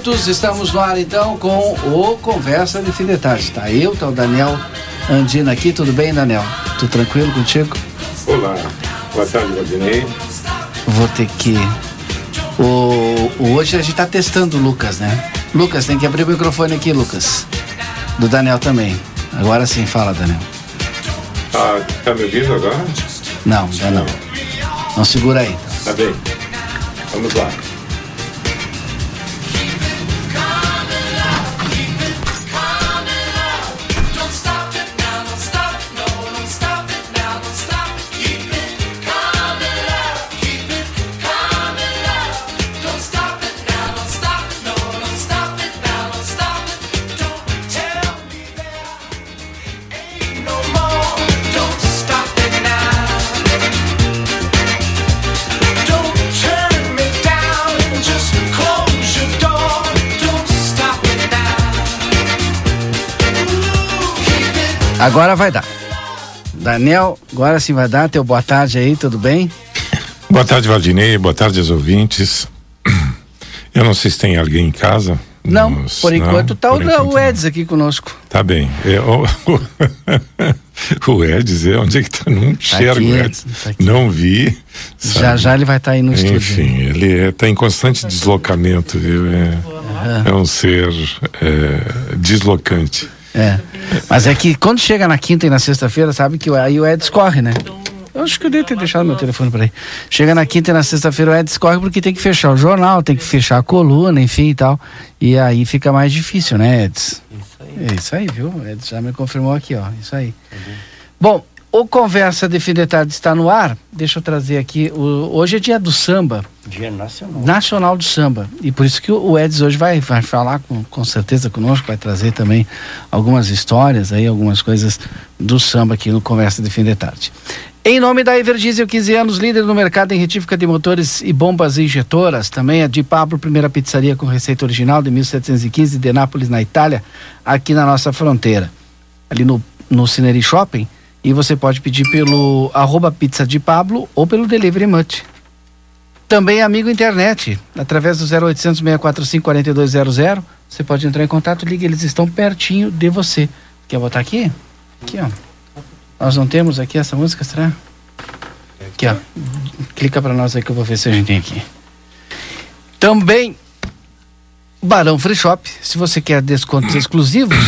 37 minutos, estamos no ar então com o Conversa de Fim de Tarde. Tá eu, tá o Daniel Andina aqui, tudo bem, Daniel? Tudo tranquilo contigo? Olá, boa tarde, Valdinei. Vou ter que. O, o, hoje a gente tá testando o Lucas, né? Lucas, tem que abrir o microfone aqui, Lucas. Do Daniel também. Agora sim, fala, Daniel. Ah, tá me ouvindo agora? Não, já não. Não segura aí. Tá bem. Vamos lá. Agora vai dar. Daniel, agora sim vai dar. Teu boa tarde aí, tudo bem? Boa tarde, Valdinei. Boa tarde aos ouvintes. Eu não sei se tem alguém em casa. Não, Nos, por enquanto está o, enquanto, o Eds aqui conosco. Tá bem. É, o, o, Eds, é, onde é que tá? Não enxergo tá o Eds. Tá não vi. Sabe? Já já ele vai estar tá aí no Enfim, estúdio. Enfim, ele está é, em constante deslocamento, viu? É, é um ser é, deslocante. É. Mas é que quando chega na quinta e na sexta-feira, sabe que aí o Eds corre, né? Eu acho que eu devo ter deixado meu telefone por aí. Chega na quinta e na sexta-feira o Eds corre porque tem que fechar o jornal, tem que fechar a coluna, enfim e tal. E aí fica mais difícil, né, Eds? Isso aí. É isso aí, viu? O Eds já me confirmou aqui, ó. Isso aí. Bom, o Conversa de Fim de Tarde está no ar. Deixa eu trazer aqui. O, hoje é dia do samba. Dia nacional. Nacional do samba. E por isso que o, o Eds hoje vai, vai falar com, com certeza conosco, vai trazer também algumas histórias aí, algumas coisas do samba aqui no Conversa de Fim de Tarde. Em nome da Everdiesel, 15 anos, líder no mercado em retífica de motores e bombas injetoras. Também a de Pablo, primeira pizzaria com receita original de 1715 de Nápoles, na Itália, aqui na nossa fronteira. Ali no, no Cineri Shopping e você pode pedir pelo arroba pizza de Pablo ou pelo Delivery Much. Também amigo internet, através do 0800 645 4200. Você pode entrar em contato, liga, eles estão pertinho de você. Quer botar aqui? Aqui, ó. Nós não temos aqui essa música, será? Aqui, ó. Clica para nós aí que eu vou ver se a gente tem aqui. Também Barão Free Shop, se você quer descontos exclusivos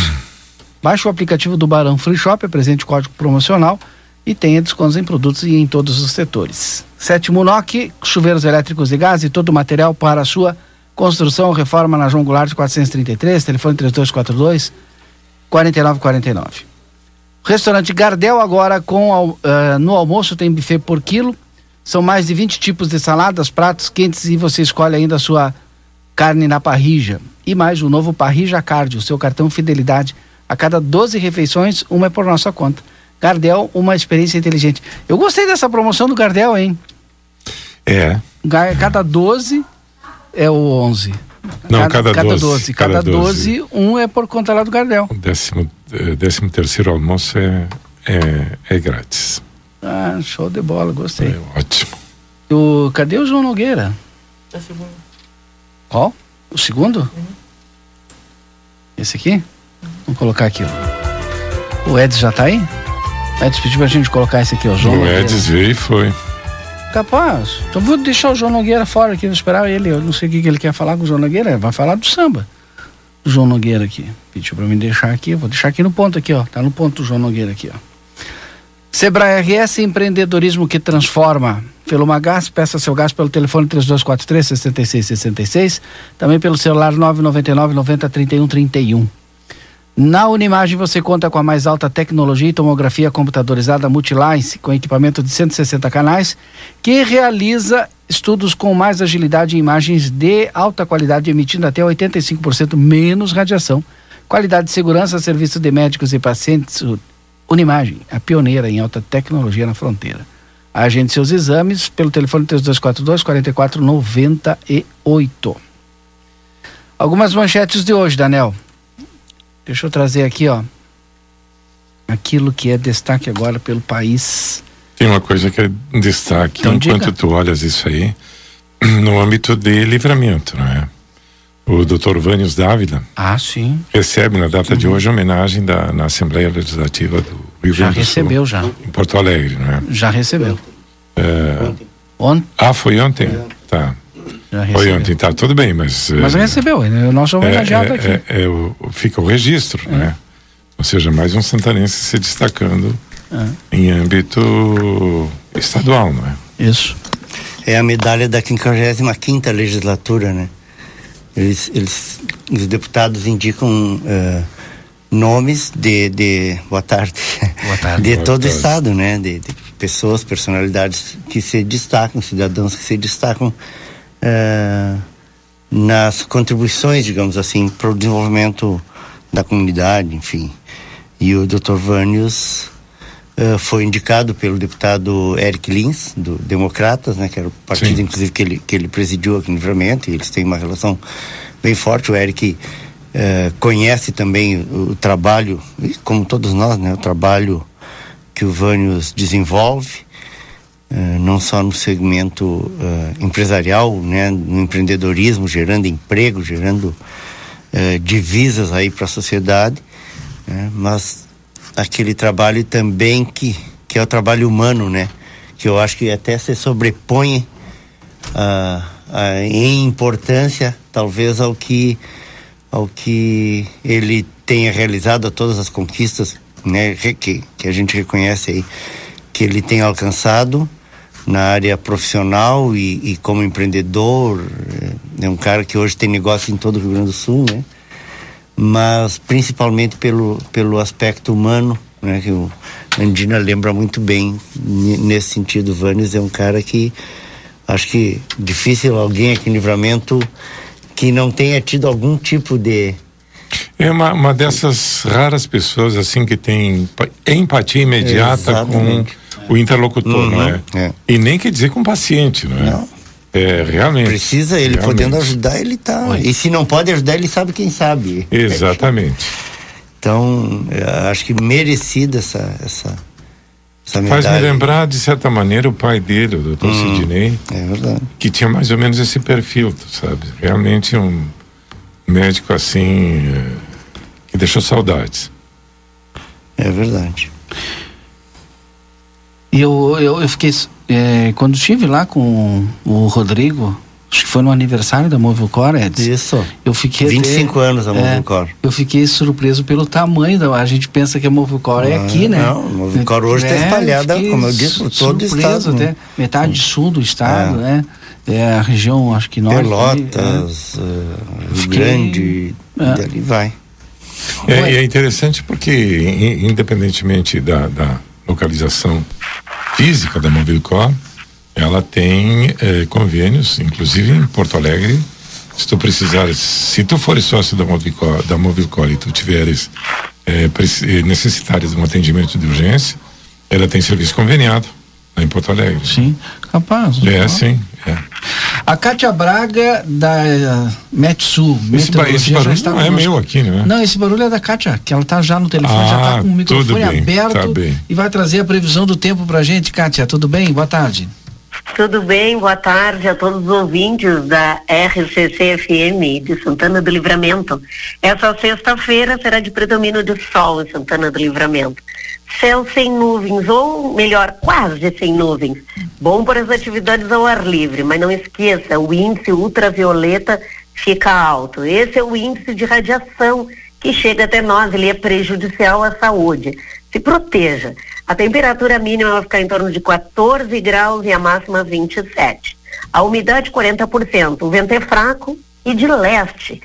Baixe o aplicativo do Barão Free Shop, apresente o código promocional e tenha descontos em produtos e em todos os setores. Sétimo NOC, chuveiros elétricos e gás e todo o material para a sua construção, reforma na João Goulart 433, telefone 3242 4949. Restaurante Gardel agora com uh, no almoço tem buffet por quilo. São mais de 20 tipos de saladas, pratos quentes e você escolhe ainda a sua carne na parrija. E mais o novo Parrija Card, o seu cartão fidelidade a cada 12 refeições, uma é por nossa conta. Gardel, uma experiência inteligente. Eu gostei dessa promoção do Gardel, hein? É. Cada 12 é o 11. Não, cada, cada 12. 12. Cada, cada 12, 12, um é por conta lá do Gardel. O décimo, eh, décimo terceiro almoço é, é, é grátis. Ah, show de bola, gostei. É ótimo. O, cadê o João Nogueira? É o segundo. Qual? O segundo? Uhum. Esse aqui? Vamos colocar aqui, ó. O Edson já tá aí? O Edson pediu pra gente colocar esse aqui, ó. João o Edson veio e foi. Capaz. Então vou deixar o João Nogueira fora aqui, vou esperar ele. Eu não sei o que, ele quer falar com o João Nogueira. Vai falar do samba. O João Nogueira aqui. Pediu pra me deixar aqui. Vou deixar aqui no ponto aqui, ó. Tá no ponto do João Nogueira aqui, ó. Sebrae RS empreendedorismo que transforma. Pelo Magás, peça seu gás pelo telefone 3243 6666, também pelo celular 999 90 31 31. Na Unimagem você conta com a mais alta tecnologia e tomografia computadorizada Multilice, com equipamento de 160 canais, que realiza estudos com mais agilidade em imagens de alta qualidade, emitindo até 85% menos radiação. Qualidade de segurança, serviço de médicos e pacientes. Unimagem, a pioneira em alta tecnologia na fronteira. Agende seus exames pelo telefone 3242 4498. Algumas manchetes de hoje, Daniel. Deixa eu trazer aqui, ó, aquilo que é destaque agora pelo país. Tem uma coisa que é destaque, então, enquanto diga. tu olhas isso aí, no âmbito de livramento, não é? o Dr. Vânios Dávila. Ah, sim. Recebe na data uhum. de hoje homenagem da, na Assembleia Legislativa do Rio Grande do Sul. Já recebeu, já. Em Porto Alegre, não é? Já recebeu. É... Ontem. Ah, foi ontem? É. Tá. Foi ontem, tá, tudo bem, mas. Mas é, recebeu, né? o nosso homenageado é, aqui. É, é, o, fica o registro, né? Ou seja, mais um santanense se destacando em âmbito estadual, não é? Isso. É a medalha da 55 legislatura, né? Eles, eles, os deputados indicam uh, nomes de, de. Boa tarde. Boa tarde. De Boa todo o estado, né? De, de, pessoas, personalidades que se destacam, cidadãos que se destacam uh, nas contribuições, digamos assim, para o desenvolvimento da comunidade, enfim. E o Dr. Vânios uh, foi indicado pelo deputado Eric Lins, do Democratas, né, que era o partido, Sim. inclusive, que ele, que ele presidiu aqui no Livramento, e eles têm uma relação bem forte. O Eric uh, conhece também o, o, trabalho, como todos nós, né, o trabalho que o Vânios desenvolve, não só no segmento empresarial, né, no empreendedorismo, gerando emprego, gerando divisas aí para a sociedade, né, mas aquele trabalho também que, que é o trabalho humano, né? Que eu acho que até se sobrepõe uh, uh, em importância, talvez, ao que, ao que ele tenha realizado, a todas as conquistas né, que, que a gente reconhece aí, que ele tem alcançado na área profissional e, e como empreendedor. É um cara que hoje tem negócio em todo o Rio Grande do Sul, né? mas principalmente pelo, pelo aspecto humano, né, que o Andina lembra muito bem nesse sentido. Vanes é um cara que acho que difícil alguém aqui em Livramento que não tenha tido algum tipo de é uma, uma dessas raras pessoas assim que tem empatia imediata Exatamente. com o interlocutor, uhum, não é? é? E nem quer dizer com o paciente, não é? Não. É, realmente. Precisa ele realmente. podendo ajudar, ele tá. Oi. E se não pode ajudar, ele sabe quem sabe. Exatamente. Então, acho que merecida essa, essa, essa Faz me lembrar, de certa maneira, o pai dele, o doutor hum, Sidney. É verdade. Que tinha mais ou menos esse perfil, sabe? Realmente um médico assim. É, que deixou saudades. É verdade. E eu, eu, eu fiquei é, quando estive lá com o Rodrigo, acho que foi no aniversário da Movilcor, Edson. Isso. Eu fiquei 25 até, anos da Movilcor. É, eu fiquei surpreso pelo tamanho da. A gente pensa que a Movilcor é aqui, né? Não, a Movilcor hoje está é, espalhada, como eu disse, por todo o estado. Até, né? metade sul do estado, é. né? É a região, acho que norte. Pelotas, ali, uh, Rio Grande, é. dali vai. É, é interessante porque, independentemente da, da localização física da Mobilcor, ela tem é, convênios, inclusive em Porto Alegre. Se tu precisares, se tu fores sócio da Mobilcor, da Mobilcor e tu tiveres é, necessitares de um atendimento de urgência, ela tem serviço conveniado em Porto Alegre. Sim, capaz. É, sim. É. A Cátia Braga da uh, Metsu. Esse, ba esse barulho não é meu aqui, né? Não, esse barulho é da Cátia, que ela está já no telefone, ah, já está com o microfone bem, aberto tá e vai trazer a previsão do tempo pra gente. Cátia, tudo bem? Boa tarde. Tudo bem, boa tarde a todos os ouvintes da RCC FM de Santana do Livramento. Essa sexta-feira será de predomínio de sol em Santana do Livramento céu sem nuvens, ou melhor, quase sem nuvens. Bom para as atividades ao ar livre, mas não esqueça, o índice ultravioleta fica alto. Esse é o índice de radiação que chega até nós, ele é prejudicial à saúde. Se proteja. A temperatura mínima vai ficar em torno de 14 graus e a máxima 27. A umidade 40%. O vento é fraco e de leste.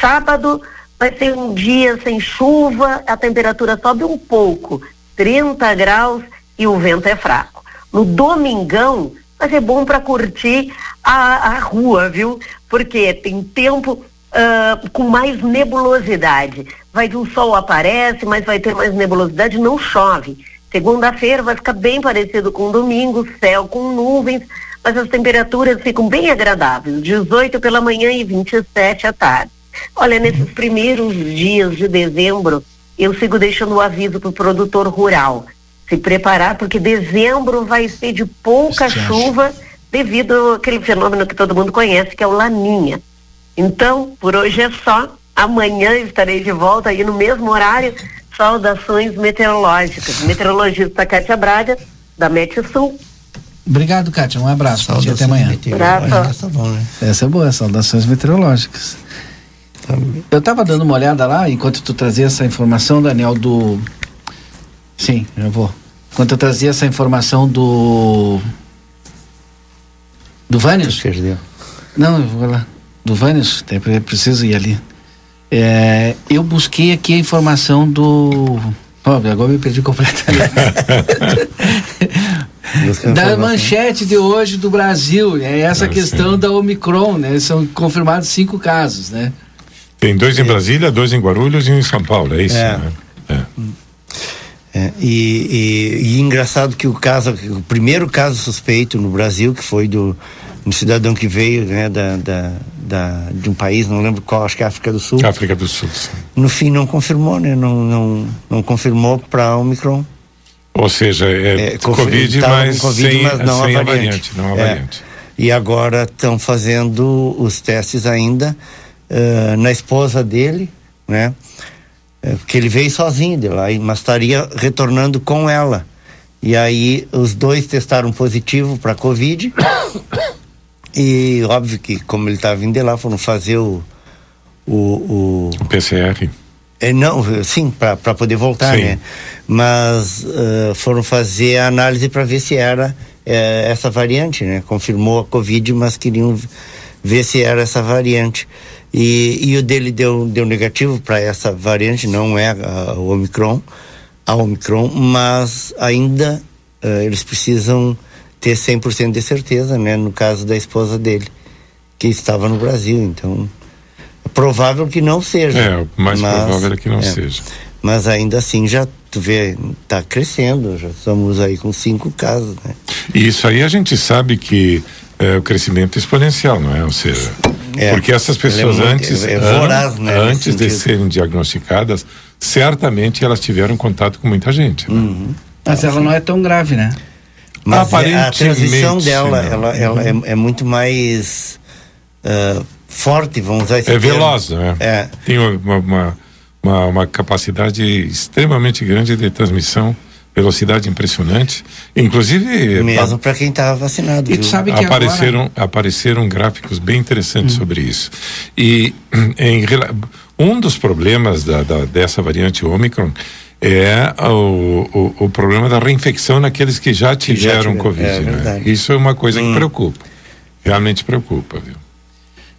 Sábado vai ser um dia sem chuva, a temperatura sobe um pouco, 30 graus e o vento é fraco. No domingão, vai ser bom para curtir a, a rua, viu? Porque tem tempo uh, com mais nebulosidade. Vai o sol aparece, mas vai ter mais nebulosidade, não chove. Segunda-feira vai ficar bem parecido com domingo, céu com nuvens, mas as temperaturas ficam bem agradáveis, 18 pela manhã e 27 à tarde. Olha, nesses primeiros dias de dezembro, eu sigo deixando o aviso para o produtor rural se preparar, porque dezembro vai ser de pouca chuva devido àquele fenômeno que todo mundo conhece, que é o laninha. Então, por hoje é só. Amanhã estarei de volta aí no mesmo horário. Saudações meteorológicas. Meteorologista Cátia Braga, da Mete Sul. Obrigado, Kátia. Um abraço. Saudações até amanhã. Né? Essa é boa, saudações meteorológicas. Tá Eu estava dando uma olhada lá, enquanto tu trazia essa informação, Daniel, do. Sim, eu vou. Enquanto eu trazia essa informação do. Do Vânios? Perdeu. Não, eu vou lá. Do Vânios, preciso ir ali. É, eu busquei aqui a informação do. Oh, agora me perdi completamente. da manchete de hoje do Brasil, é essa ah, questão sim. da Omicron, né? São confirmados cinco casos, né? Tem dois em Brasília, dois em Guarulhos e um em São Paulo, é isso? É. Né? É. É, e, e, e, engraçado que o caso, o primeiro caso suspeito no Brasil, que foi do um cidadão que veio né, da, da, da, de um país, não lembro qual, acho que é África do Sul. África do Sul. Sim. No fim não confirmou, né? Não, não, não confirmou para Omicron. Ou seja, é, é Covid, mas, COVID sem, mas não sem a, variante. a variante. Não a é. variante. E agora estão fazendo os testes ainda uh, na esposa dele, né? É, porque ele veio sozinho de lá, mas estaria retornando com ela. E aí os dois testaram positivo para Covid. e óbvio que, como ele estava vindo de lá, foram fazer o. O, o... o PCR. É, não, sim, para poder voltar, sim. né? Mas uh, foram fazer a análise para ver se era uh, essa variante, né? Confirmou a Covid, mas queriam ver se era essa variante. E, e o dele deu, deu negativo para essa variante, não é a, o Omicron, a Omicron, mas ainda uh, eles precisam ter 100% de certeza, né? No caso da esposa dele, que estava no Brasil, então é provável que não seja. É, o mais mas, provável é que não é, seja. Mas ainda assim já tu vê, está crescendo, já estamos aí com cinco casos, né? E isso aí a gente sabe que é o crescimento exponencial, não é? Ou seja, é, porque essas pessoas é muito, antes, é voraz, né, antes de serem diagnosticadas, certamente elas tiveram contato com muita gente. Né? Uhum. Mas ela não é tão grave, né? Mas Aparentemente, a transição dela, ela, ela é, é, muito mais uh, forte, vamos usar esse É termo. veloz, né? É. Tem uma, uma, uma, uma capacidade extremamente grande de transmissão velocidade impressionante. Inclusive. Mesmo para quem estava vacinado. E tu sabe que apareceram, agora... apareceram gráficos bem interessantes hum. sobre isso. E em, um dos problemas da, da, dessa variante Omicron é o, o, o, problema da reinfecção naqueles que já tiveram, já Covid. É, né? Isso é uma coisa hum. que preocupa. Realmente preocupa, viu?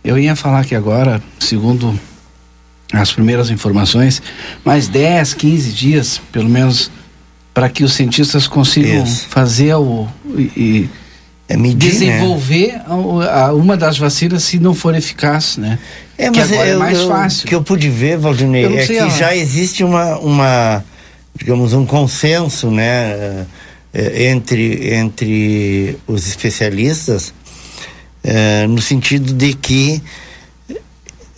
Eu ia falar que agora, segundo as primeiras informações, mais 10, 15 dias, pelo menos para que os cientistas consigam Isso. fazer o e, é medir, né? desenvolver né? a, a, uma das vacinas se não for eficaz, né? É, mas que agora é eu, é mais fácil. O que eu pude ver, Valdinei, é que já existe uma, uma, digamos, um consenso, né, eh, entre, entre os especialistas, é, no sentido de que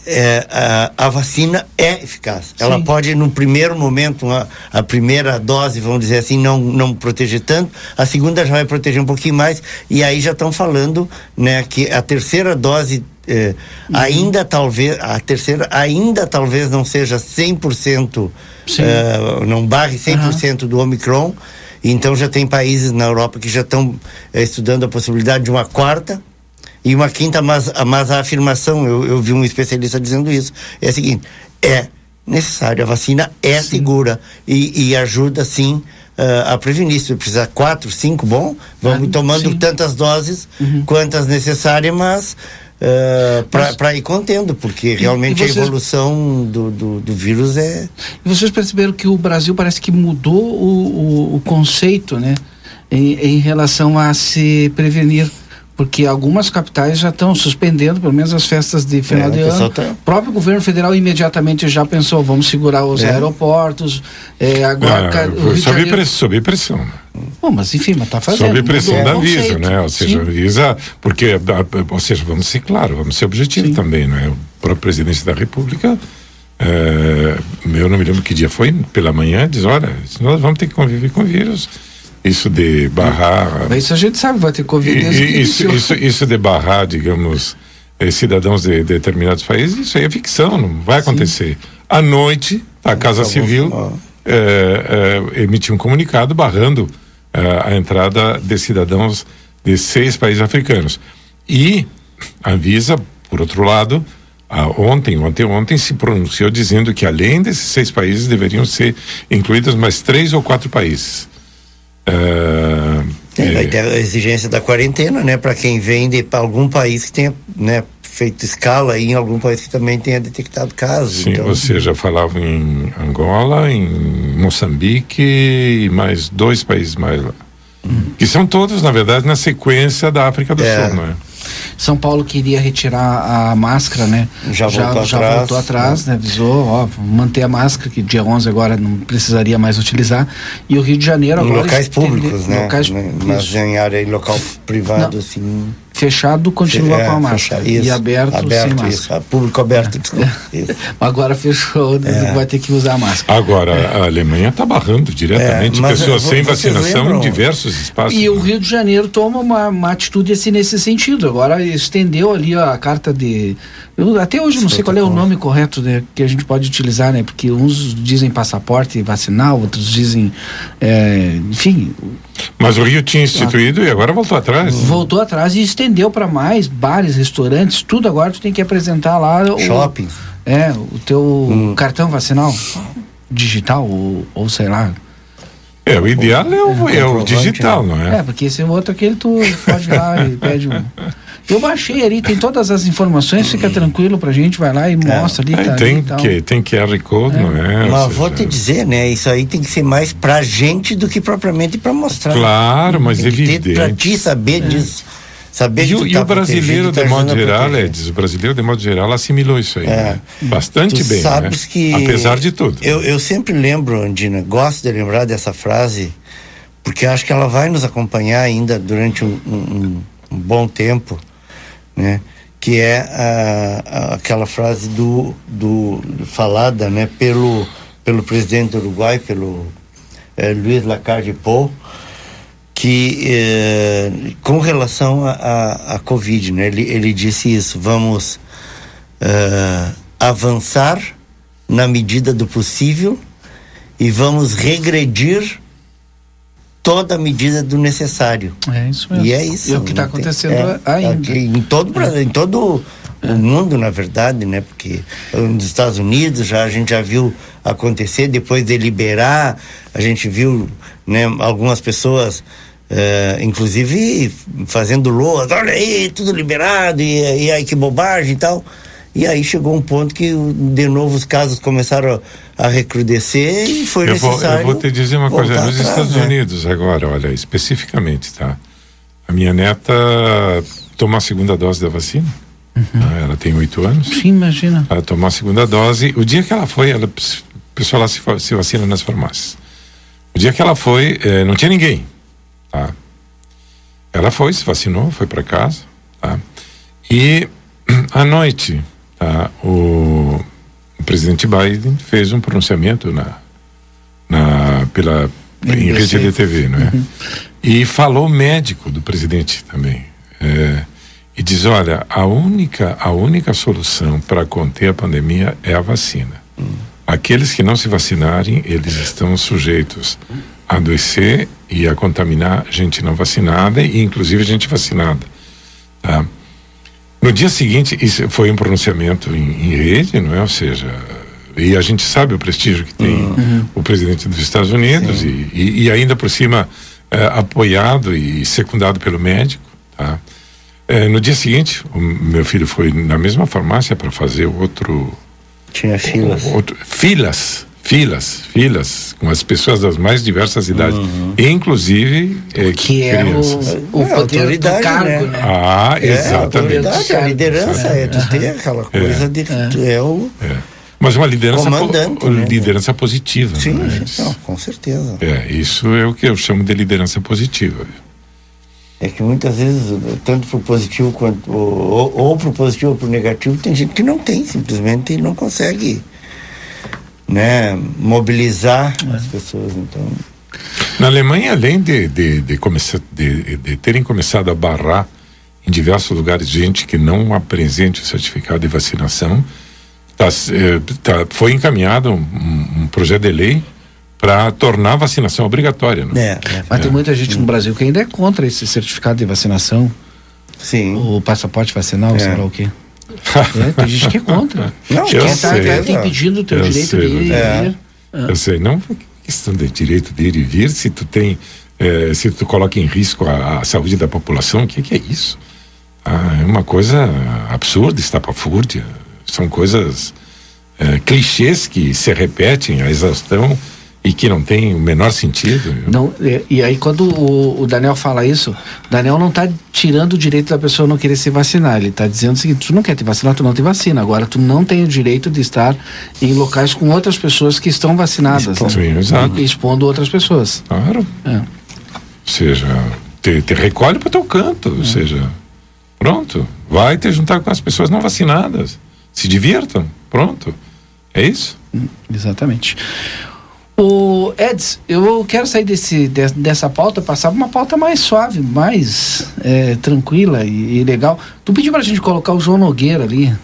é, a, a, vacina é eficaz. Sim. Ela pode, no primeiro momento, uma, a primeira dose, vamos dizer assim, não, não proteger tanto, a segunda já vai proteger um pouquinho mais, e aí já estão falando né, que a terceira dose é, uhum. ainda talvez, a terceira ainda talvez não seja 100%, é, não barre 100% uhum. do Omicron, então já tem países na Europa que já estão é, estudando a possibilidade de uma quarta e uma quinta, mas, mas a afirmação, eu, eu vi um especialista dizendo isso, é a seguinte: é necessário, a vacina é sim. segura e, e, ajuda sim uh, a prevenir. Se precisar quatro, cinco, bom, vamos ah, tomando sim. tantas doses uhum. quantas necessárias, mas Uh, para ir contendo, porque realmente vocês, a evolução do, do, do, vírus é. E vocês perceberam que o Brasil parece que mudou o, o, o conceito, né? Em, em, relação a se prevenir porque algumas capitais já estão suspendendo, pelo menos as festas de final é, de ano. Tá... O próprio governo federal imediatamente já pensou, vamos segurar os é. aeroportos. É, agora, é, sob, Janeiro... pressão, sob pressão. Bom, mas enfim, mas está fazendo. Sob pressão da Visa, né? Ou seja, a Visa, porque, ou seja, vamos ser claros, vamos ser objetivos também, não é? O próprio presidente da República, é, eu não me lembro que dia foi, pela manhã, diz, olha, nós vamos ter que conviver com o vírus isso de barrar. Mas isso a gente sabe, vai ter Covid isso, isso, isso de barrar, digamos, eh, cidadãos de, de, determinados países, isso aí é ficção, não vai acontecer. Sim. À noite, a Casa Civil eh, eh, emitiu um comunicado barrando eh, a entrada de cidadãos de seis países africanos. E a Anvisa, por outro lado, ontem, ontem, ontem se pronunciou dizendo que além desses seis países deveriam ser incluídos mais três ou quatro países. Uh, é, vai ter a exigência da quarentena, né, para quem vem de algum país que tenha, né, feito escala e em algum país que também tenha detectado casos. Sim, então... você já falava em Angola, em Moçambique e mais dois países mais lá. Hum. Que são todos, na verdade, na sequência da África do é. Sul, não é? São Paulo queria retirar a máscara, né? Já, já voltou já atrás. Voltou atrás, né? Avisou, ó, manter a máscara, que dia 11 agora não precisaria mais utilizar. E o Rio de Janeiro agora... Em locais públicos, né? Locais, Mas em área, em local privado, não. assim fechado continua é, com a máscara e aberto, aberto sem máscara. Isso, público aberto, desculpa. Agora fechou, né? é. vai ter que usar a máscara. Agora, a Alemanha está barrando diretamente é, pessoas sem vacinação lembram? em diversos espaços. E né? o Rio de Janeiro toma uma, uma atitude assim nesse sentido. Agora estendeu ali a carta de eu até hoje não sei qual é o nome correto né, que a gente pode utilizar, né? Porque uns dizem passaporte vacinal, outros dizem, é, enfim. Mas o Rio tinha instituído ah, e agora voltou atrás. Voltou atrás e estendeu para mais bares, restaurantes, tudo agora tu tem que apresentar lá. Shopping. O, é, o teu hum. cartão vacinal digital ou, ou sei lá. É, o ideal é o, é o digital, né? não é? É, porque esse outro aquele tu pode ir lá e pede um. Eu baixei ali, tem todas as informações, fica tranquilo pra gente, vai lá e é. mostra ali. Tá tem, ali que, tem QR Code, é. não é? Mas seja... vou te dizer, né? Isso aí tem que ser mais pra gente do que propriamente pra mostrar. Claro, mas tem evidente. Que ter pra ti saber é. disso. Saber e, o, e tá o brasileiro, de modo geral, Edson, o brasileiro, de modo geral, assimilou isso aí. É. Né? Bastante tu bem. Sabes né? que. Apesar de tudo. Eu, eu sempre lembro, Andina, gosto de lembrar dessa frase, porque acho que ela vai nos acompanhar ainda durante um, um, um bom tempo né? que é a, a, aquela frase do, do falada né? pelo, pelo presidente do Uruguai, pelo é, Luiz Lacarde Pou, que é, com relação à Covid, né? ele, ele disse isso, vamos é, avançar na medida do possível e vamos regredir toda a medida do necessário. É isso mesmo. E é isso. E é o que está acontecendo é, ainda. Aqui, em todo, é. em todo é. o mundo, na verdade, né? Porque nos Estados Unidos já a gente já viu acontecer, depois de liberar, a gente viu né, algumas pessoas. Inclusive fazendo loas, olha aí, tudo liberado, e, e aí que bobagem e tal. E aí chegou um ponto que de novo os casos começaram a, a recrudescer e foi eu necessário. Vou, eu vou te dizer uma coisa, nos atrás, Estados né? Unidos agora, olha, especificamente, tá? A minha neta tomou a segunda dose da vacina. Uhum. Tá? Ela tem oito anos. Sim, imagina. Ela tomou a segunda dose. O dia que ela foi, ela, o pessoal lá se, se vacina nas farmácias. O dia que ela foi, eh, não tinha ninguém, tá? Ela foi, se vacinou, foi para casa, tá? E à noite, ah, o, o, presidente Biden fez um pronunciamento na, na pela em rede de TV, não é? Uhum. E falou médico do presidente também. É, e diz, olha, a única a única solução para conter a pandemia é a vacina. Uhum. Aqueles que não se vacinarem, eles estão sujeitos a adoecer e a contaminar gente não vacinada e inclusive gente vacinada, tá? No dia seguinte, isso foi um pronunciamento em, em rede, não é? Ou seja, e a gente sabe o prestígio que tem uhum. o presidente dos Estados Unidos e, e, e, ainda por cima é, apoiado e secundado pelo médico, tá? É, no dia seguinte, o meu filho foi na mesma farmácia para fazer outro. Tinha filas. Outro, filas filas, filas, com as pessoas das mais diversas idades, uhum. inclusive é, que crianças. é o, o é, poder do cargo, né? né? Ah, é, exatamente. A, a liderança é, tu ter aquela coisa de é, o mas uma liderança po né? liderança positiva. Sim, né? não, com certeza. É, isso é o que eu chamo de liderança positiva. É que muitas vezes, tanto para o positivo quanto ou, ou para o positivo ou para o negativo, tem gente que não tem, simplesmente não consegue né, mobilizar é. as pessoas. Então. Na Alemanha, além de, de, de, começar, de, de terem começado a barrar em diversos lugares gente que não apresente o certificado de vacinação. Tá, eh, tá, foi encaminhado um, um projeto de lei para tornar a vacinação obrigatória. Né? É, é, Mas tem muita gente no Brasil que ainda é contra esse certificado de vacinação. Sim. O passaporte vacinal, é. sei lá o quê. É, tem gente que é contra. Não, quer estar tá, impedindo o teu eu direito sei, de ir é. e vir. Eu sei, não questão de direito de ir e vir, se tu tem, é, se tu coloca em risco a, a saúde da população, o que, que é isso? Ah, é uma coisa absurda, estapafúrdia, são coisas é, clichês que se repetem a exaustão e que não tem o menor sentido. Não, e, e aí quando o, o, Daniel fala isso, o Daniel não está tirando o direito da pessoa não querer se vacinar, ele está dizendo o seguinte, tu não quer te vacinar, tu não te vacina, agora tu não tem o direito de estar em locais com outras pessoas que estão vacinadas, Expo, né? Sim, exato. expondo outras pessoas. Claro. É. Ou seja, te, te recolhe para o teu canto, é. ou seja, pronto, vai te juntar com as pessoas não vacinadas, se divirtam, pronto, é isso? Hum, exatamente. O Eds, eu quero sair desse, de, dessa pauta, passar uma pauta mais suave, mais é, tranquila e, e, legal. Tu pediu pra gente colocar o João Nogueira ali.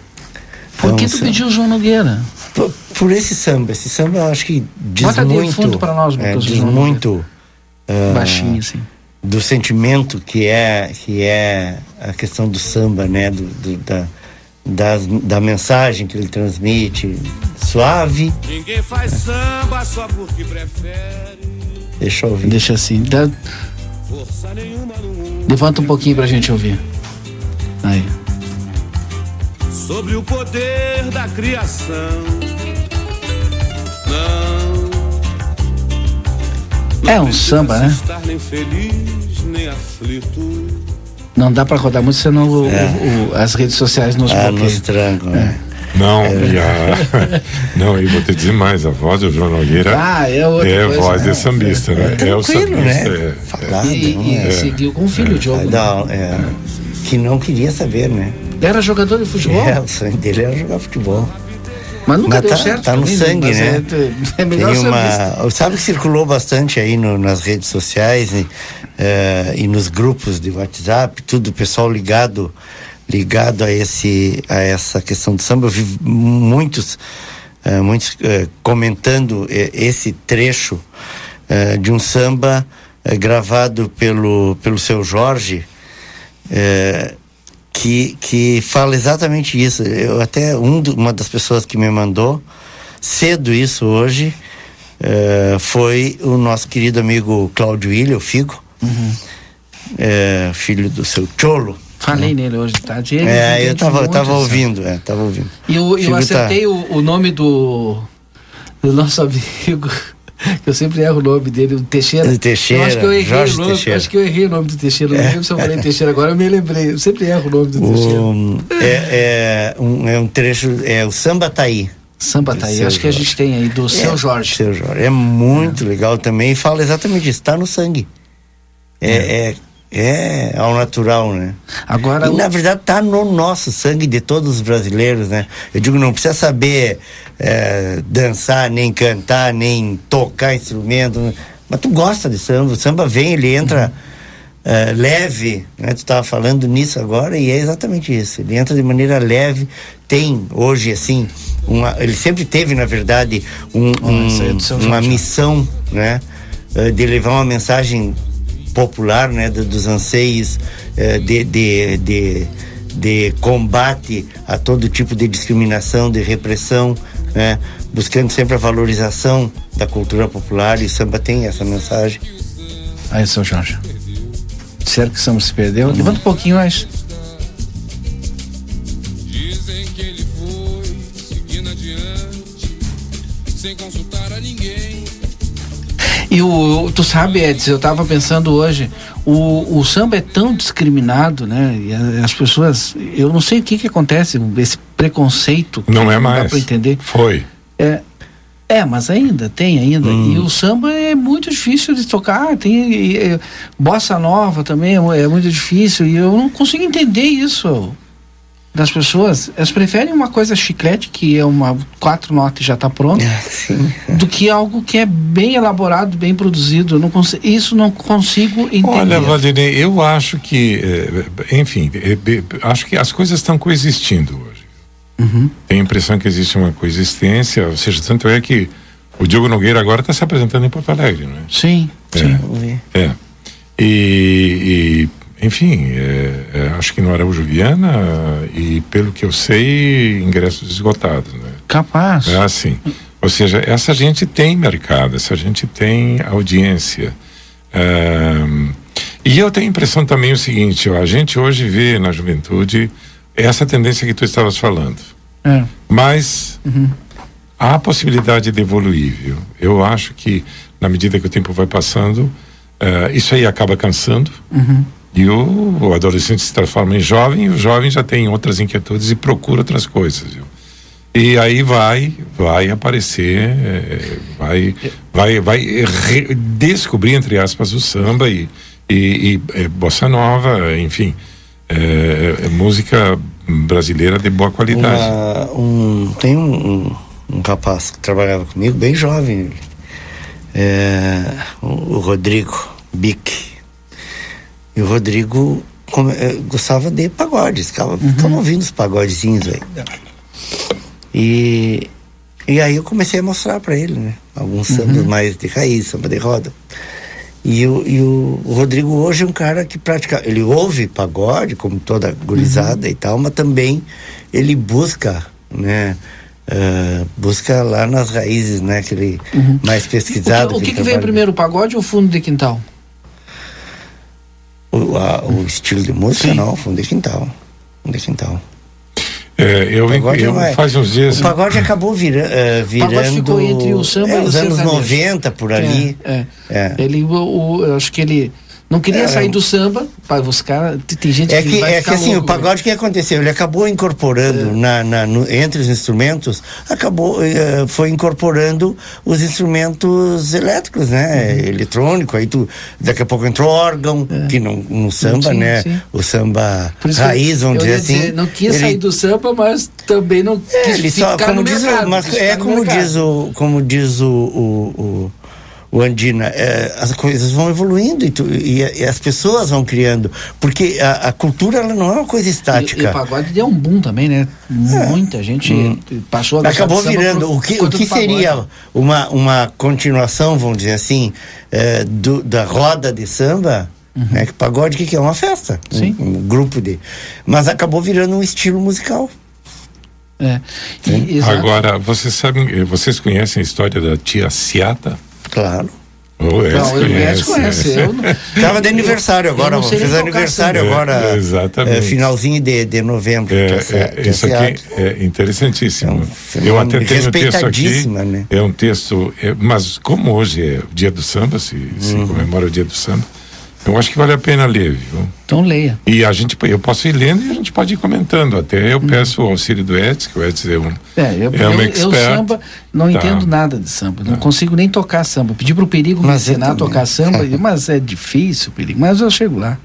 Por que tu pediu o João Nogueira? Por, por, esse samba. Esse samba eu acho que diz Bota muito. fundo pra nós, é, diz muito. Uh, Baixinho, assim. Do sentimento que é, que é a questão do samba, né? Do, do da, das, da mensagem que ele transmite, suave. Ninguém faz samba só porque prefere. Deixa eu ouvir. Deixa assim. Dá... Levanta um pouquinho pra gente ouvir. Aí. Sobre o poder da criação. Não. não é um samba, né? Estar nem feliz, nem aflito. Não dá para rodar muito, senão o, é. o, o, as redes sociais nos ah, bloqueiam. nos trancam, é. Não, é. e a, não, e vou te dizer mais, a voz do João Nogueira ah, é, é coisa, voz de sambista, né? É, o sambista. Né? É, Falado, e, e é. seguiu com o filho, o Diogo. Não, é, que não queria saber, né? Era jogador de futebol? É, o sonho dele era jogar futebol. Mas nunca Mas deu tá, certo. Tá no mim, sangue, né? É, é melhor Tem uma, Sabe que circulou bastante aí no, nas redes sociais e, uh, e nos grupos de WhatsApp, tudo, o pessoal ligado ligado a esse a essa questão do samba. Eu vi muitos uh, muitos uh, comentando esse trecho de um samba gravado pelo pelo seu Jorge que, que fala exatamente isso. Eu até um, uma das pessoas que me mandou cedo isso hoje uh, foi o nosso querido amigo Cláudio Ilha, o Figo, uhum. uh, filho do seu Cholo. Falei nele hoje de tarde. Ele é, eu tava, tava ouvindo, é, tava ouvindo. E eu, eu tá acertei tá... o, o nome do, do nosso amigo eu sempre erro o nome dele, o Teixeira. Teixeira, eu acho que eu errei Jorge o nome, Teixeira. acho que eu errei o nome do Teixeira. Não lembro se eu falei Teixeira agora, eu me lembrei. Eu sempre erro o nome do Teixeira. É, é, um, é um trecho, é o Samba Taí. Tá Samba Taí, tá acho que a gente tem aí, do é, Seu Jorge. Seu Jorge. É muito é. legal também e fala exatamente isso, está no sangue. É, é, é. Ao natural, né? Agora, e, na verdade tá no nosso sangue de todos os brasileiros, né? Eu digo, não precisa saber é, dançar, nem cantar, nem tocar instrumento, né? mas tu gosta de samba, o samba vem, ele entra uhum. é, leve, né? Tu estava falando nisso agora e é exatamente isso. Ele entra de maneira leve, tem hoje assim, uma, ele sempre teve na verdade um, um, uma missão, né? É, de levar uma mensagem popular, né, dos anseios eh, de, de, de, de, combate a todo tipo de discriminação, de repressão, né, buscando sempre a valorização da cultura popular e o samba tem essa mensagem. Aí, seu Jorge. Será que o samba se perdeu? Levanta um pouquinho mais. E o, tu sabe, Edson, eu estava pensando hoje, o, o samba é tão discriminado, né? E as pessoas, eu não sei o que que acontece, esse preconceito. Não é mais. Não dá para entender. Foi. É, é, mas ainda, tem ainda. Hum. E o samba é muito difícil de tocar. Tem e, e, bossa nova também é, é muito difícil. E eu não consigo entender isso. Das pessoas, elas preferem uma coisa chiclete, que é uma quatro notas e já está pronto, é, do que algo que é bem elaborado, bem produzido. Eu não consigo, isso não consigo entender. Olha, Valdinei, eu acho que, eh, enfim, eh, acho que as coisas estão coexistindo hoje. Uhum. Tenho a impressão que existe uma coexistência, ou seja, tanto é que o Diogo Nogueira agora está se apresentando em Porto Alegre, não é? Sim, é, sim. É. E, e enfim, é, é, acho que no Araújo Viana e pelo que eu sei, ingressos esgotados, né? Capaz. É assim. Ou seja, essa gente tem mercado, essa gente tem audiência. e eu tenho a impressão também o seguinte, ó, a gente hoje vê na juventude essa tendência que tu estavas falando. É. Mas uhum. há a possibilidade de evoluir, viu? Eu acho que na medida que o tempo vai passando, uh, isso aí acaba cansando. Uhum. E o, o, adolescente se transforma em jovem e o jovem já tem outras inquietudes e procura outras coisas, viu? E aí vai, vai aparecer, é, vai, vai, vai descobrir, entre aspas, o samba e, e, e é, bossa nova, enfim, é, é, música brasileira de boa qualidade. Uma, um, tem um, um, rapaz que trabalhava comigo, bem jovem, é, o Rodrigo Bic e o Rodrigo come, eh, gostava de pagodes, ficava, uhum. ficava ouvindo os pagodezinhos aí. E, e aí eu comecei a mostrar para ele, né? Alguns uhum. sambas mais de raiz, samba de roda. E, o, e o, Rodrigo hoje é um cara que pratica, ele ouve pagode, como toda gurizada uhum. e tal, mas também ele busca, né? Uh, busca lá nas raízes, né? Aquele uhum. mais pesquisado. O que, o que, que veio primeiro, o pagode ou o fundo de quintal? O, a, o estilo de música, Sim. não, fundo de quintal. Fundo de quintal. É, eu, eu vai, faz uns dias. O pagode acabou vira, uh, virando. O pagode ficou entre o samba é, e os anos 90 por ali. É, é. Ele, o, o, eu acho que ele não queria é, sair do samba, para os caras. Tem gente é que, que É que assim, louco, o pagode, o que aconteceu? Ele acabou incorporando, é. na, na no, entre os instrumentos, acabou, uh, foi incorporando os instrumentos elétricos, né? Uhum. Eletrônico, aí tu, daqui a pouco entrou órgão, é. que não, no samba, sim, né? Sim. O samba raiz, vamos dizer assim. Dizer, não quis ele, sair do samba, mas também não é, quis ele só, como diz, mercado, mas é como diz o, como diz o, o, o o Andina, é, as coisas vão evoluindo e, tu, e, e, as pessoas vão criando, porque a, a, cultura ela não é uma coisa estática. E, e o pagode deu um boom também, né? É. Muita gente hum. passou a Acabou virando. Pro, o que, o que seria uma, uma continuação, vamos dizer assim, é, do, da roda de samba? Uhum. Né? Que pagode que, que é uma festa, Sim. Um, um, grupo de. Mas acabou virando um estilo musical. É. Agora, vocês sabem, vocês conhecem a história da tia Ciata? Claro. O Edson não, conhece, conhece. Eu Tava de aniversário agora, eu fez aniversário agora. É, exatamente. É, finalzinho de, de novembro. É, tá é, isso aqui é interessantíssimo. É um eu até tenho um texto aqui. Né? É um texto, é, mas como hoje é o dia do samba, se, se uhum. comemora o dia do samba, eu acho que vale a pena ler, viu? Então leia. E a gente, eu posso ir lendo e a gente pode ir comentando. Até eu hum. peço o auxílio do Edson, que o Edson é um, é, eu, é um eu, expert. Eu samba, não tá. entendo nada de samba. Não tá. consigo nem tocar samba. Pedi pro Perigo me ensinar a tocar samba, mas é difícil, Perigo. Mas eu chego lá.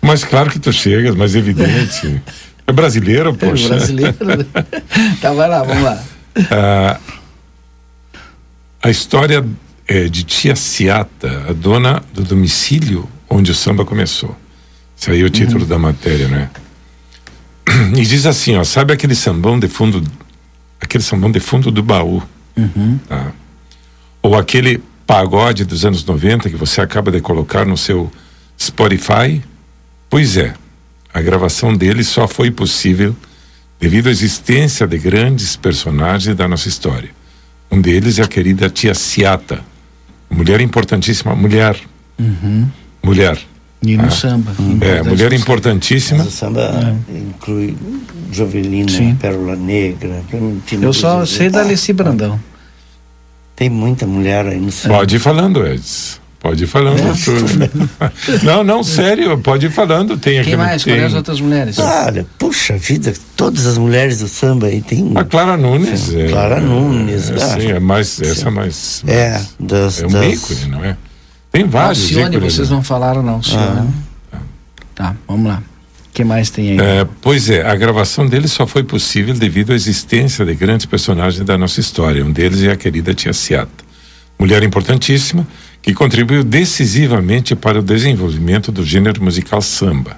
Mas claro que tu chegas, mas evidente. é brasileiro, é poxa. É brasileiro. tá, vai lá, vamos lá. Ah, a história é de Tia Ciata, a dona do domicílio onde o samba começou. Esse aí é o título uhum. da matéria, né? E diz assim, ó, sabe aquele sambão de fundo, aquele sambão de fundo do baú, uhum. tá? Ou aquele pagode dos anos 90 que você acaba de colocar no seu Spotify? Pois é, a gravação dele só foi possível devido à existência de grandes personagens da nossa história. Um deles é a querida tia Ciata, mulher importantíssima, mulher. Uhum mulher. E no ah. samba. É, mulher importantíssima. Mas o samba é. inclui Jovelina, Sim. Pérola Negra. Eu só sei da Alessi Brandão. Tem muita mulher aí no samba. Pode ir falando, Edson. Pode ir falando. É. não, não, sério, pode ir falando. Tem Quem mais? Tem... Quais as outras mulheres? Olha, puxa vida, todas as mulheres do samba aí tem. A Clara Nunes. É, Clara Nunes. É, sim, é mais, essa é mais. É, das, é um das... ícone, não é? Tem vários. Alcione, vocês não falaram não, Alcione. Ah. Tá, vamos lá. que mais tem aí? É, pois é, a gravação dele só foi possível devido à existência de grandes personagens da nossa história. Um deles é a querida Tia Ciata, mulher importantíssima que contribuiu decisivamente para o desenvolvimento do gênero musical samba.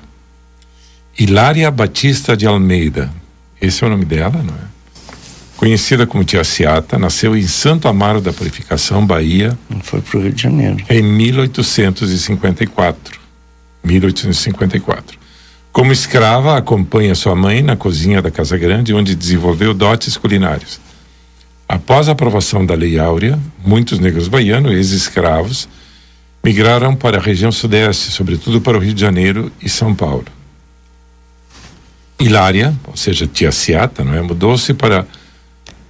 Hilária Batista de Almeida, esse é o nome dela, não é? Conhecida como Tia Ciata, nasceu em Santo Amaro da Purificação, Bahia. Foi para o Rio de Janeiro. Em 1854. 1854. Como escrava, acompanha sua mãe na cozinha da Casa Grande, onde desenvolveu dotes culinários. Após a aprovação da Lei Áurea, muitos negros baianos, ex-escravos, migraram para a região sudeste, sobretudo para o Rio de Janeiro e São Paulo. Hilária, ou seja, Tia Ciata, não é? mudou-se para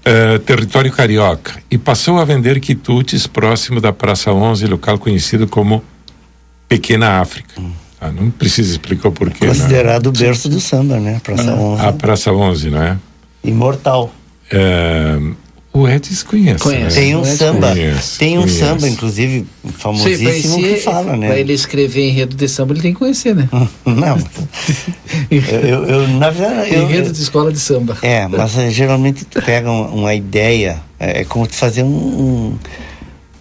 uh, território carioca e passou a vender quitutes próximo da Praça 11, local conhecido como Pequena África. Hum. Ah, não precisa explicar o porquê. Né? Considerado o berço do samba, né? Praça ah, 11. A Praça 11, não é? Imortal. Uh, o Edis conhece. conhece. Né? Tem um samba. Conhece, tem um conhece. samba, inclusive, famosíssimo Sim, que fala, né? Para ele escrever enredo de samba, ele tem que conhecer, né? Não. eu, eu, na verdade. Eu, enredo de escola de samba. É, mas é, geralmente tu pega uma, uma ideia, é, é, como tu fazer um, um.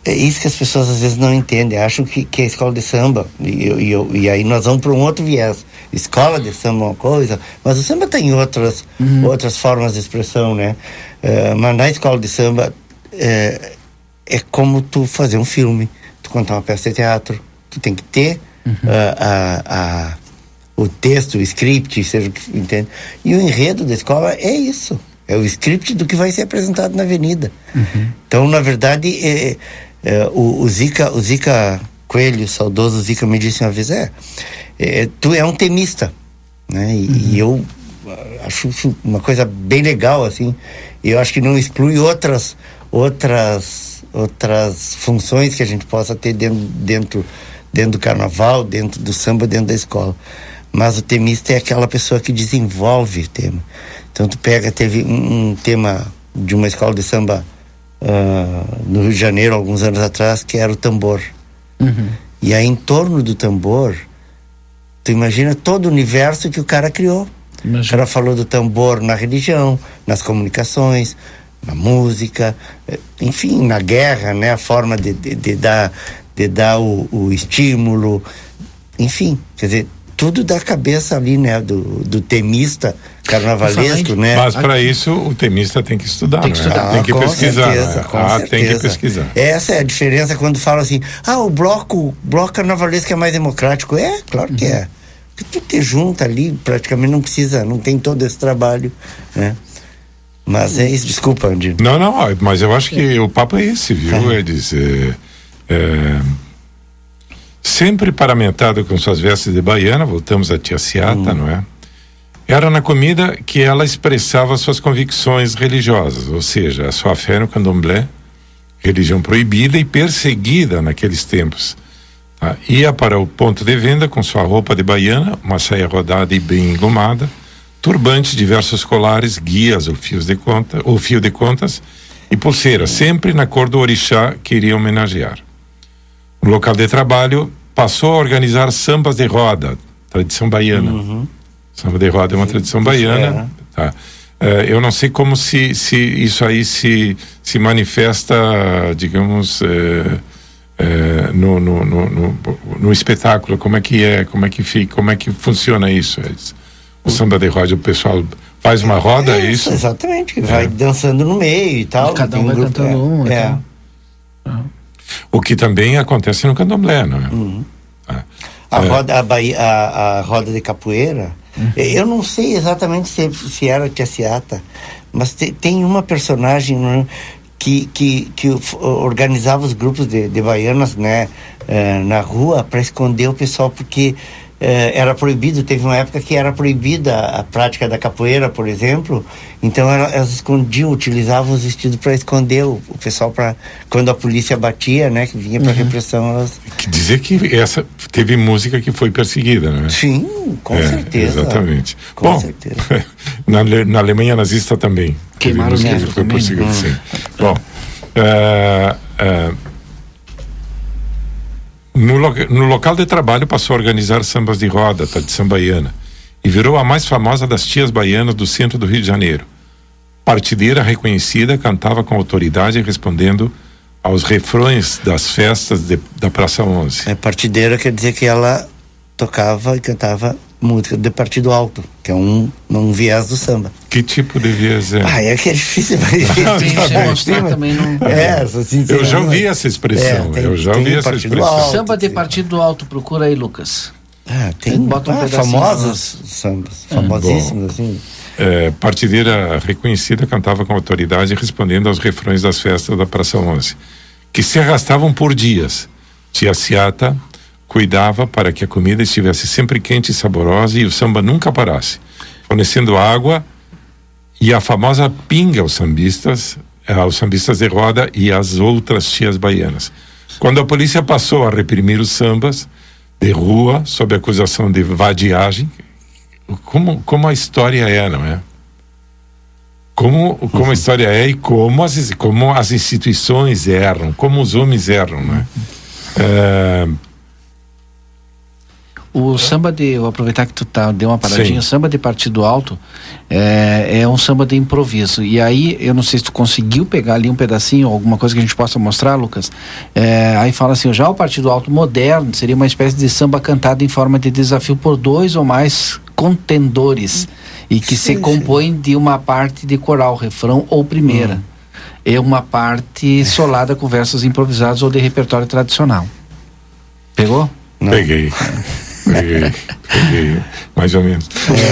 é isso que as pessoas às vezes não entendem, acham que, que é escola de samba. E, e, e aí nós vamos para um outro viés. Escola de samba é uma coisa, mas o samba tem outras, uhum. outras formas de expressão, né? Uh, mas na escola de samba é, é como tu fazer um filme, tu contar uma peça de teatro, tu tem que ter uhum. a, a, o texto, o script, seja o que entende. E o enredo da escola é isso, é o script do que vai ser apresentado na avenida. Uhum. Então, na verdade, é, o, o, Zica, o Zica Coelho, o saudoso Zica, me disse uma vez: é, tu é um temista, né? E, uhum. e eu acho uma coisa bem legal, assim. E eu acho que não exclui outras, outras, outras funções que a gente possa ter dentro, dentro, dentro do carnaval, dentro do samba, dentro da escola. Mas o temista é aquela pessoa que desenvolve o tema. Então tu pega, teve um, um tema de uma escola de samba uh, no Rio de Janeiro, alguns anos atrás, que era o tambor. Uhum. E aí em torno do tambor, tu imagina todo o universo que o cara criou. Imagina. Cara falou do tambor na religião, nas comunicações, na música, eh, enfim, na guerra, né? A forma de, de, de dar, de dar o, o, estímulo, enfim, quer dizer, tudo da cabeça ali, né? Do, do temista carnavalesco, né? Mas para isso o temista tem que estudar, tem que, né? estudar. tem que pesquisar. Certeza, né? ah, certeza. tem que pesquisar. Essa é a diferença quando fala assim, ah, o bloco, bloco carnavalesco é mais democrático. É, claro que uhum. é que tu te junta ali, praticamente não precisa, não tem todo esse trabalho, né? Mas é isso, desculpa, Andy. Não, não, mas eu acho que o papo é esse, viu, é. Edis? É, é, sempre paramentado com suas vestes de baiana, voltamos a tia Ciata, hum. não é? Era na comida que ela expressava suas convicções religiosas, ou seja, a sua fé no candomblé, religião proibida e perseguida naqueles tempos ah, ia para o ponto de venda com sua roupa de baiana, uma saia rodada e bem engomada, turbante, diversos colares, guias ou fios de conta, ou fio de contas e pulseira, sempre na cor do orixá que iria homenagear. No local de trabalho, passou a organizar sambas de roda, tradição baiana. Uhum. Samba de roda é uma tradição baiana. É? Tá. Uh, eu não sei como se, se isso aí se, se manifesta, digamos, uh, é, no, no, no, no, espetáculo, como é que é, como é que fica, como é que funciona isso? O samba de roda, o pessoal faz uma roda, é, isso? Exatamente, vai é. dançando no meio e tal. E cada um vai grupo, cantando um. É. Então. Uhum. O que também acontece no candomblé, não é? Uhum. Ah. A, é. roda, a, Bahia, a, a, roda de capoeira, uhum. eu não sei exatamente se, se era Tia Ciata, mas te, tem uma personagem que, que, que organizava os grupos de, de baianas né, uh, na rua para esconder o pessoal, porque era proibido. Teve uma época que era proibida a prática da capoeira, por exemplo, então elas escondiam, utilizavam os vestidos para esconder o, o pessoal, para quando a polícia batia, né, que vinha para uhum. repressão. Elas... Que dizer que essa teve música que foi perseguida, né? Sim, com é, certeza. Exatamente. Com Bom, certeza. na, na Alemanha nazista também. Queimaram os que foi hum. sim. Bom. Uh, uh, no, no, local de trabalho passou a organizar sambas de roda, tradição baiana. e virou a mais famosa das tias baianas do centro do Rio de Janeiro. Partideira reconhecida, cantava com autoridade respondendo aos refrões das festas de, da Praça 11. É, partideira quer dizer que ela tocava e cantava música de partido alto, que é um, um viés do samba. Que tipo de viés é? Ah, é que é difícil mas tá também não... É, assim, eu já ouvi essa expressão, é, tem, eu já ouvi essa expressão. Alto, samba de partido alto, procura aí, Lucas. Ah, tem bota um ah, famosos sambas, é. famosíssimos assim. É, partideira reconhecida cantava com autoridade respondendo aos refrões das festas da Praça 11, que se arrastavam por dias. Tia Ciata cuidava para que a comida estivesse sempre quente e saborosa e o samba nunca parasse, fornecendo água e a famosa pinga aos sambistas, eh, aos sambistas de roda e às outras tias baianas. Quando a polícia passou a reprimir os sambas de rua sob acusação de vadiagem, como, como a história é, não é? Como, como a história é e como as, como as instituições erram, como os homens erram, não é? É o samba de. Vou aproveitar que tu tá, deu uma paradinha. Sim. O samba de partido alto é, é um samba de improviso. E aí, eu não sei se tu conseguiu pegar ali um pedacinho, alguma coisa que a gente possa mostrar, Lucas. É, aí fala assim: já o partido alto moderno seria uma espécie de samba cantado em forma de desafio por dois ou mais contendores. E que sim, se compõe sim. de uma parte de coral, refrão ou primeira. Hum. É uma parte solada com versos improvisados ou de repertório tradicional. Pegou? Não. Peguei. Peguei, peguei, mais ou menos.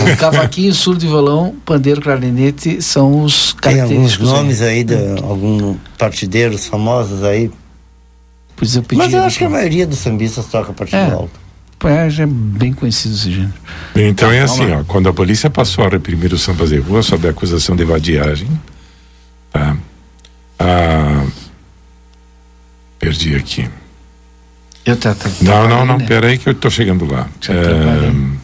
É, cavaquinho, surdo e violão, pandeiro, clarinete são os característicos. Tem alguns nomes aí, de alguns partideiros famosos aí. Pois eu pedi Mas eu acho que a maioria dos sambistas toca partido é. alto. É, já é bem conhecido esse gênero. Então é assim, ó, quando a polícia passou a reprimir os sambas de rua sob a acusação de vadiagem, tá? Ah, perdi aqui. Eu tá, tá, não, não, não, né? pera aí que eu estou chegando lá. É...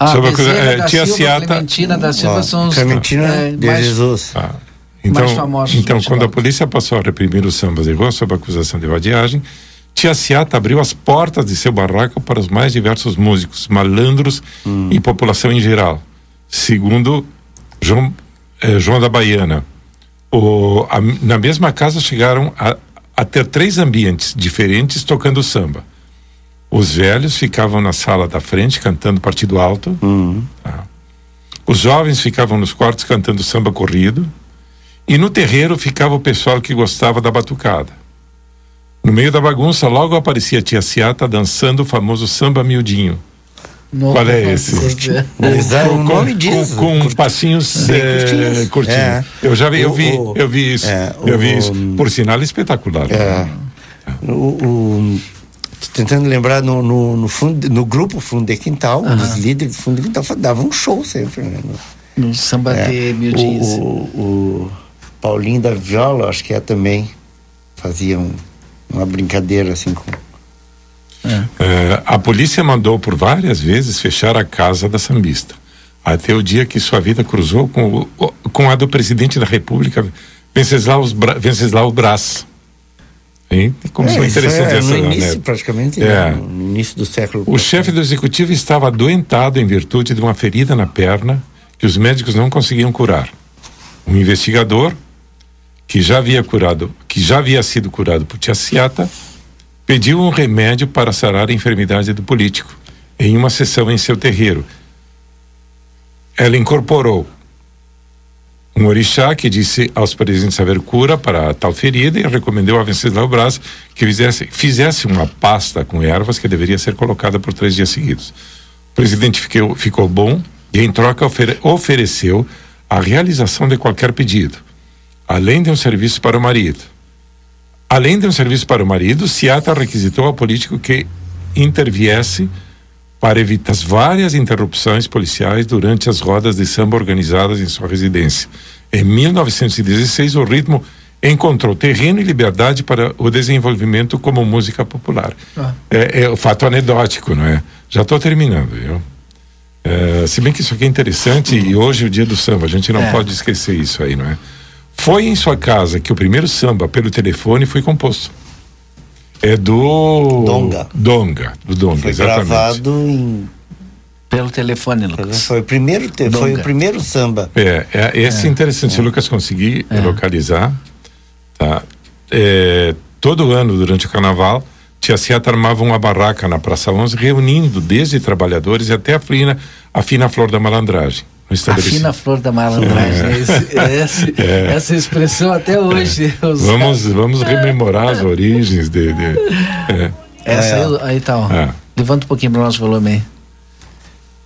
Ah, Sobre a coisa, é, tia Silva, Ciata, Clementina da Silva são os Clementina é, de mais, Jesus. Ah, então, mais famosos. Então, quando a polícia passou a reprimir os sambas de rua sob acusação de vadiagem, Tia Ciata abriu as portas de seu barraco para os mais diversos músicos, malandros hum. e população em geral. Segundo João, eh, João da Baiana, o, a, na mesma casa chegaram a, a ter três ambientes diferentes tocando samba. Os velhos ficavam na sala da frente cantando partido alto. Uhum. Tá. Os jovens ficavam nos quartos cantando samba corrido. E no terreiro ficava o pessoal que gostava da batucada. No meio da bagunça, logo aparecia a tia Ciata dançando o famoso samba miudinho. Não, Qual é esse? Exato, o nome diz. Com, com passinhos é, curtinhos. É. Eu já vi, eu vi, eu vi isso. É, eu o, vi isso. Por sinal espetacular. É. O, o, tentando lembrar no, no, no, fundo, no grupo Fundo de Quintal, uh -huh. os líderes do Fundo de Quintal davam um show sempre. Né? No, no samba é, de mil dias. O, o, Paulinho da Viola, acho que é também, fazia um, uma brincadeira assim com é. É, a polícia mandou por várias vezes fechar a casa da sambista, até o dia que sua vida cruzou com, com a do presidente da República, Venceslau, Venceslau Brás. Hein? Como é, interessante é, essa, no início, né? praticamente, é. no início do século. O chefe do executivo estava adoentado em virtude de uma ferida na perna que os médicos não conseguiam curar. Um investigador que já havia curado, que já havia sido curado por Tiaciata, pediu um remédio para sarar a enfermidade do político em uma sessão em seu terreiro. Ela incorporou um orixá que disse aos presentes haver cura para tal ferida e recomendou a Venceslau Brás que fizesse, fizesse uma pasta com ervas que deveria ser colocada por três dias seguidos. O presidente ficou, ficou bom e, em troca, ofere, ofereceu a realização de qualquer pedido, além de um serviço para o marido. Além de um serviço para o marido, Seattle requisitou ao político que interviesse para evitar as várias interrupções policiais durante as rodas de samba organizadas em sua residência. Em 1916, o ritmo encontrou terreno e liberdade para o desenvolvimento como música popular. Ah. É, é o fato anedótico, não é? Já estou terminando, viu? É, se bem que isso aqui é interessante e hoje é o dia do samba, a gente não é. pode esquecer isso aí, não é? Foi em sua casa que o primeiro samba pelo telefone foi composto. É do Donga. Donga, do Donga, Foi exatamente. gravado em Pelo telefone, Lucas. foi o primeiro te- foi o primeiro samba. É, é esse é interessante. Se o Lucas conseguir É. localizar, tá? É, todo ano, durante o carnaval, Tia Ciata armava uma barraca na Praça 11, reunindo desde trabalhadores até a fina, a fina flor da malandragem. No A fina flor da malandragem. Esse- esse- Essa expressão até hoje. eu uso. Vamos, vamos rememorar as origens de. de é, Essa É. aí, aí tá, ó. É. Levanta um pouquinho para o nosso volume aí.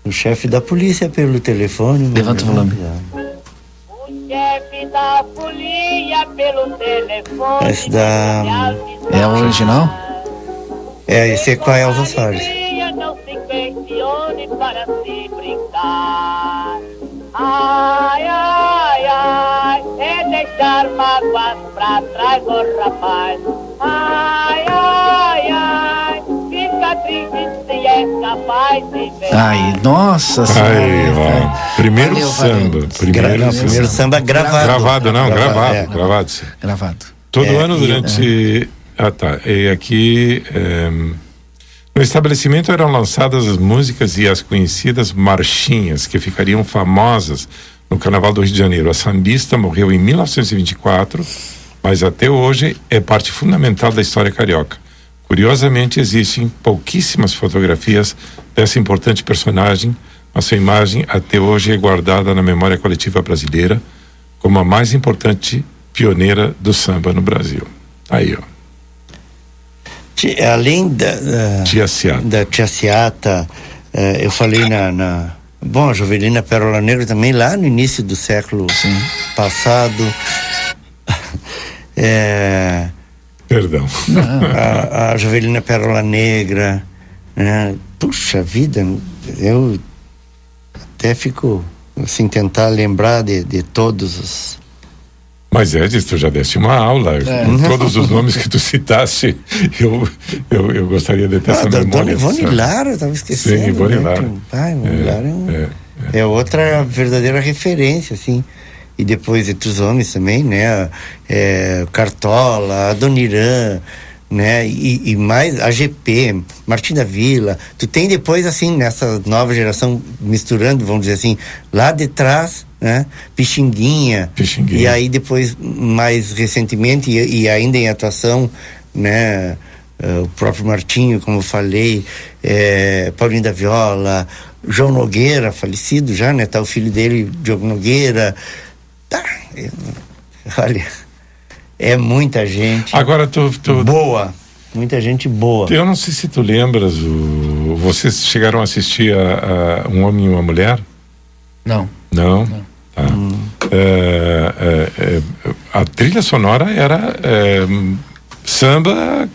O chefe da polícia pelo telefone. Levanta o volume. O chefe da folia pelo telefone. Esse da- É o original? É, esse é com a Elza Soares. Não se questione para se brincar. Ai, ai, ai, é deixar mágoas pra trás, ô rapaz. Ai, ai, ai, fica triste se é capaz de ver. Ai, nossa Aí, senhora. ó. Primeiro Valeu, samba. valeu. Primeiro, Gra- samba. primeiro samba gravado. Gravado, não, gravado. é. Gravado, sim. Gravado. Todo É, ano e- durante. Ah, tá. E aqui. ehm, no estabelecimento eram lançadas as músicas e as conhecidas marchinhas que ficariam famosas no Carnaval do Rio de Janeiro. A sambista morreu em 1924, mas até hoje é parte fundamental da história carioca. Curiosamente, existem pouquíssimas fotografias dessa importante personagem, mas sua imagem até hoje é guardada na memória coletiva brasileira como a mais importante pioneira do samba no Brasil. Aí, ó. Ti- Além da, da, Tia Ciata. da Tia Ciata, eh, eu falei na, na- Bom, a Jovelina Pérola Negra também lá no início do século passado. É, Perdão. a, a Jovelina Pérola Negra, né? Puxa vida, eu até fico assim tentar lembrar de, de todos os Mas Edis, tu já deste uma aula. É. Com todos os nomes que tu citaste, eu, eu, eu gostaria de ter essa Ah, da memória. Dona Ivone? Lara, eu tava esquecendo. Sim, Ivone né? Lara. Ai, Ivone É, Lara é, um- é, é outra verdadeira referência, assim. E depois entre os homens também, né? É, Cartola, Adoniran, né? E, e mais a GP, Martim da Vila. Tu tem depois, assim, nessa nova geração, misturando, vamos dizer assim, lá de trás, né? Pixinguinha. Pixinguinha. E aí depois, mais recentemente, e, e ainda em atuação, né? eh, o próprio Martinho, como eu falei, eh, Paulinho da Viola, João Nogueira, falecido já, né? Tá o filho dele, Diogo Nogueira. Tá, eu- olha, é muita gente Agora, tu, tu, boa, muita gente boa. eu não sei se tu lembras, o, vocês chegaram a assistir a, a Um Homem e uma Mulher? Não. Não? Tá. É, a trilha sonora era samba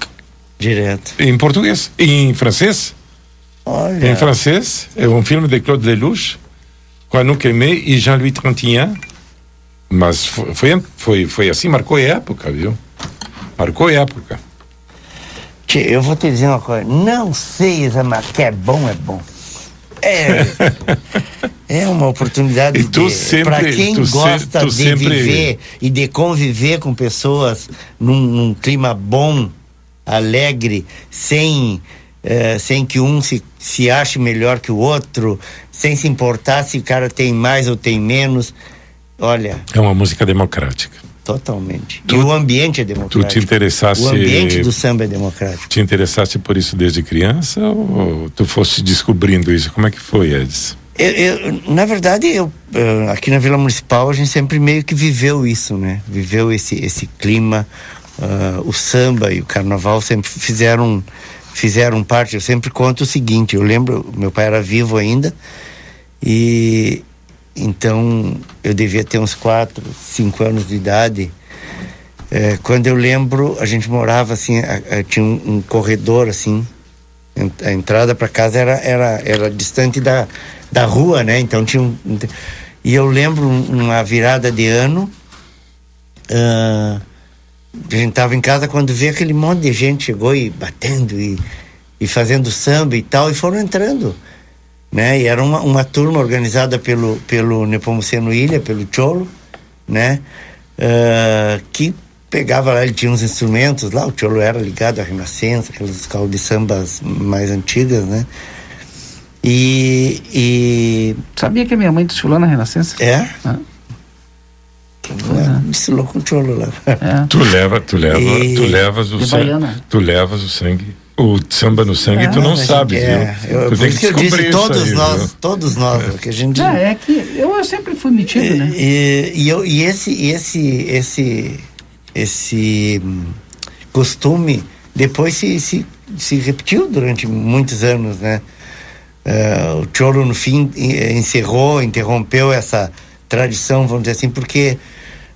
Direto. em português, em francês. Olha, Em francês, é um filme de Claude Lelouch, com Anouk Aimé e Jean-Louis Trintignant. Mas fo- foi, foi, foi assim, marcou época, viu? Marcou época. tchê, eu vou te dizer uma coisa. Não sei, mas que é bom, é bom. É, é uma oportunidade para quem gosta de sempre- viver e de conviver com pessoas num, num clima bom, alegre, sem eh, sem que um se, se ache melhor que o outro, sem se importar se o cara tem mais ou tem menos. Olha, É uma música democrática. Totalmente. Tu- e o ambiente é democrático. Tu te interessasse. O ambiente do samba é democrático. Te interessaste por isso desde criança ou tu foste descobrindo isso? Como é que foi, Edson? Eu, eu- na verdade, eu, eh, aqui na Vila Municipal a gente sempre meio que viveu isso, né? Viveu esse, esse clima. ah, o samba e o carnaval sempre fizeram, fizeram parte. Eu sempre conto o seguinte: eu lembro, meu pai era vivo ainda e então eu devia ter uns quatro, cinco anos de idade. Eh, quando eu lembro, a gente morava assim, a- a- tinha um, um corredor assim, a entrada para casa era, era, era distante da, da rua, né? Então tinha um. E eu lembro um- uma virada de ano. ah, a gente tava em casa quando vê aquele monte de gente chegou e batendo e, e fazendo samba e tal, e foram entrando. Né? E era uma, uma turma organizada pelo, pelo Nepomuceno Ilha, pelo Cholo, né? Ah, que pegava lá, ele tinha uns instrumentos lá, o Tiolo era ligado à Renascença, aquelas escolas de sambas mais antigas, né? E, e... Sabia que a minha mãe desfilou na Renascença? É? Ah. Desfilou com o Tiolo lá. É. Tu leva, tu leva, e... tu levas o sangue. Tu levas o sangue o samba no sangue, é, tu não sabe, é, viu? Eu, tu tem que, que eu disse, todos aí, nós, viu? todos nós, é. que a gente... É, é que eu, eu sempre fui metido, e, né? E, e, eu, e esse, esse, esse, esse costume depois se, se, se repetiu durante muitos anos, né? Uh, o Cholo, no fim, encerrou, interrompeu essa tradição, vamos dizer assim, porque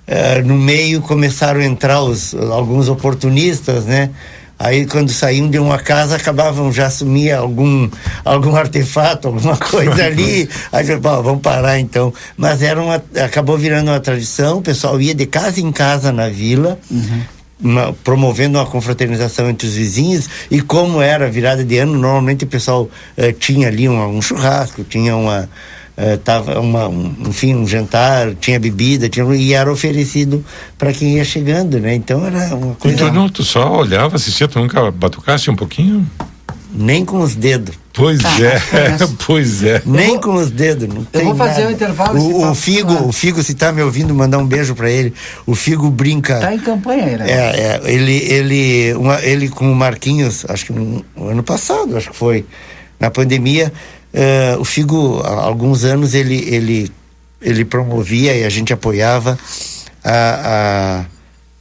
uh, no meio começaram a entrar os, alguns oportunistas, né? Aí quando saíam de uma casa acabavam já sumia algum algum artefato, alguma coisa ali. Aí eu falei, vamos parar então. Mas era uma acabou virando uma tradição, o pessoal ia de casa em casa na vila. Uhum. Uma, promovendo uma confraternização entre os vizinhos e como era virada de ano normalmente o pessoal uh, tinha ali um, um churrasco tinha uma Uh, tava uma, um, enfim, um jantar, tinha bebida, tinha, e era oferecido para quem ia chegando, né? Então era uma coisa. Então não, tu só olhava, assistia, tu nunca batucasse um pouquinho? Nem com os dedos. Pois ah, é, pois é. Nem com os dedos. Não eu vou fazer o um intervalo. O, o Figo, o Figo, se tá me ouvindo, mandar um beijo para ele. O Figo brinca. Tá em campanha aí, né? É, é ele, ele, uma, ele com o Marquinhos, acho que no, no ano passado, acho que foi na pandemia Uh, o Figo, há alguns anos, ele, ele, ele promovia e a gente apoiava a,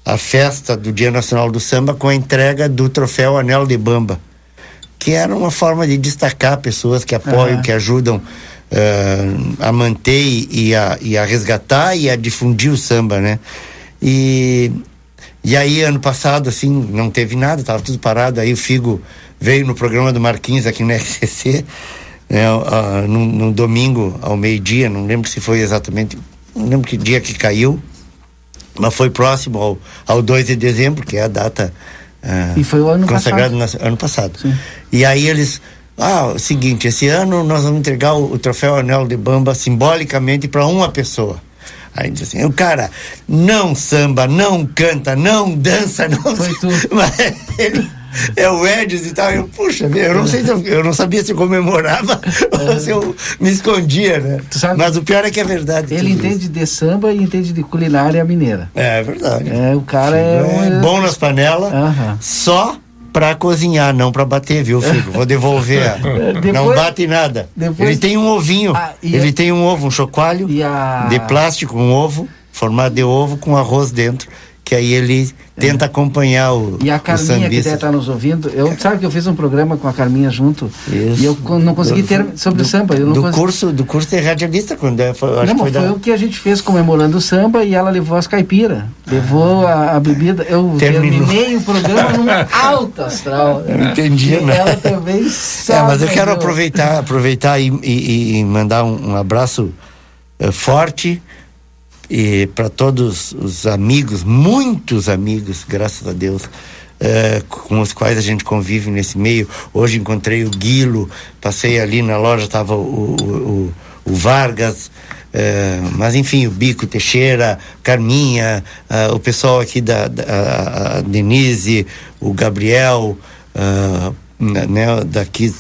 a, a festa do Dia Nacional do Samba com a entrega do troféu Anel de Bamba, que era uma forma de destacar pessoas que apoiam, uhum. que ajudam uh, a manter e a, e a resgatar e a difundir o samba, né? E, e aí, ano passado, assim, não teve nada, estava tudo parado. Aí o Figo veio no programa do Marquinhos aqui no RCC né, uh, no, no, domingo ao meio-dia, não lembro se foi exatamente, não lembro que dia que caiu, mas foi próximo ao, ao 2 de dezembro, que é a data uh, e foi o ano consagrado passado. ano passado. Sim. E aí eles, ah, o seguinte, esse ano nós vamos entregar o, o troféu Anel de Bamba simbolicamente para uma pessoa. Aí diz assim, o cara não samba, não canta, não dança, não. Foi tudo. Mas ele é o Edson e tal. Eu, puxa, eu não sei se eu, eu não sabia se eu comemorava ou se eu me escondia, né? Mas o pior é que é verdade. Ele entende isso. de samba e entende de culinária mineira. É, é verdade. É, o cara é, é um... bom nas panelas, só para cozinhar, não para bater, viu, filho? Vou devolver. depois, não bate nada. Depois, ele tem um ovinho. Ah, ele a, tem um ovo, um chocalho a... de plástico, um ovo, formado de ovo com arroz dentro que aí ele tenta é. acompanhar o E a Carminha que deve estar nos ouvindo, eu sabe que eu fiz um programa com a Carminha junto Isso. e eu não consegui ter sobre do, o samba. Eu não do consegui... curso do curso de radialista quando é, foi, não, acho foi, foi da... o que a gente fez comemorando o samba e ela levou as caipiras, levou a, a bebida. Eu Terminou. terminei o programa numa alta astral. Eu entendi, né? Ela também sabe. É, mas eu quero aproveitar, aproveitar e, e, e mandar um, um abraço uh, forte e para todos os amigos, muitos amigos, graças a Deus, uh, com os quais a gente convive nesse meio. Hoje encontrei o Guilo, passei ali na loja, estava o, o, o, Vargas, uh, mas enfim, o Bico Teixeira, Carminha, uh, o pessoal aqui da, da a Denise, o Gabriel, né, daqui,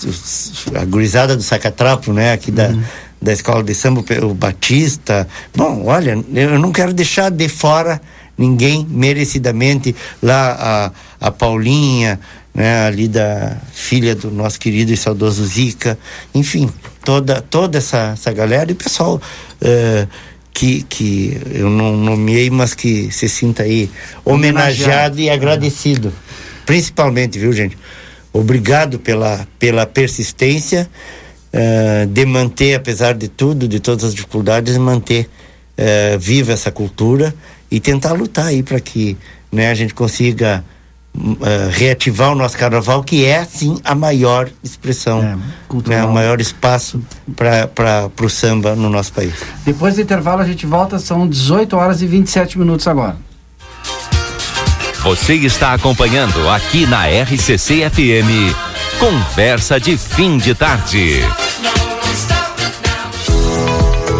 a gurizada do Sacatrapo, né, aqui da. Uhum da escola de samba, o Batista. Bom, olha, eu não quero deixar de fora ninguém merecidamente lá a, a Paulinha, né, ali da filha do nosso querido e saudoso Zica, enfim, toda toda essa, essa galera e pessoal uh, que, que eu não nomeei, mas que se sinta aí homenageado e agradecido. Principalmente, viu, gente? Obrigado pela, pela persistência uh, de manter, apesar de tudo, de todas as dificuldades, manter uh, viva essa cultura e tentar lutar aí para que né, a gente consiga uh, reativar o nosso carnaval, que é sim a maior expressão, é, né, o maior espaço para o samba no nosso país. Depois do intervalo a gente volta, são 18 horas e 27 minutos agora. Você está acompanhando aqui na RCC FM. Conversa de fim de tarde.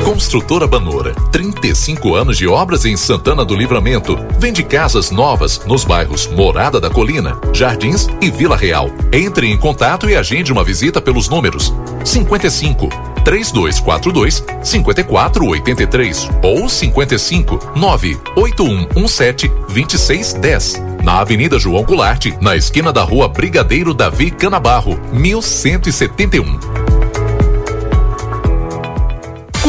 Construtora Banora, 35 anos de obras em Santana do Livramento. Vende casas novas nos bairros Morada da Colina, Jardins e Vila Real. Entre em contato e agende uma visita pelos números 55 3242 5483 ou 55 98117 2610. Na Avenida João Goulart, na esquina da Rua Brigadeiro Davi Canabarro, 1171.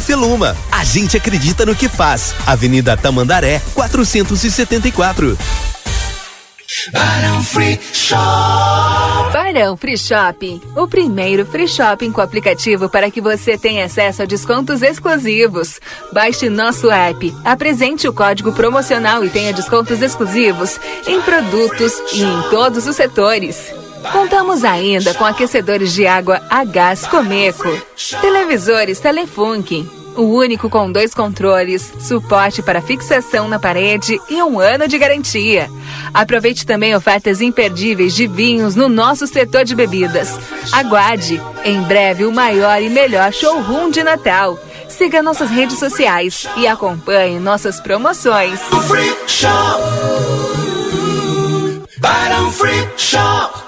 Feluma. A gente acredita no que faz. Avenida Tamandaré, 474. Barão Free Shop. Barão Free Shopping, o primeiro free shopping com aplicativo para que você tenha acesso a descontos exclusivos. Baixe nosso app, apresente o código promocional e tenha descontos exclusivos em produtos e em todos os setores. Contamos ainda com aquecedores de água a gás Comeco, televisores Telefunken, o único com dois controles, suporte para fixação na parede e um ano de garantia. Aproveite também ofertas imperdíveis de vinhos no nosso setor de bebidas. Aguarde, em breve o maior e melhor showroom de Natal. Siga nossas redes sociais e acompanhe nossas promoções. Free Shop. Barão Free Shop.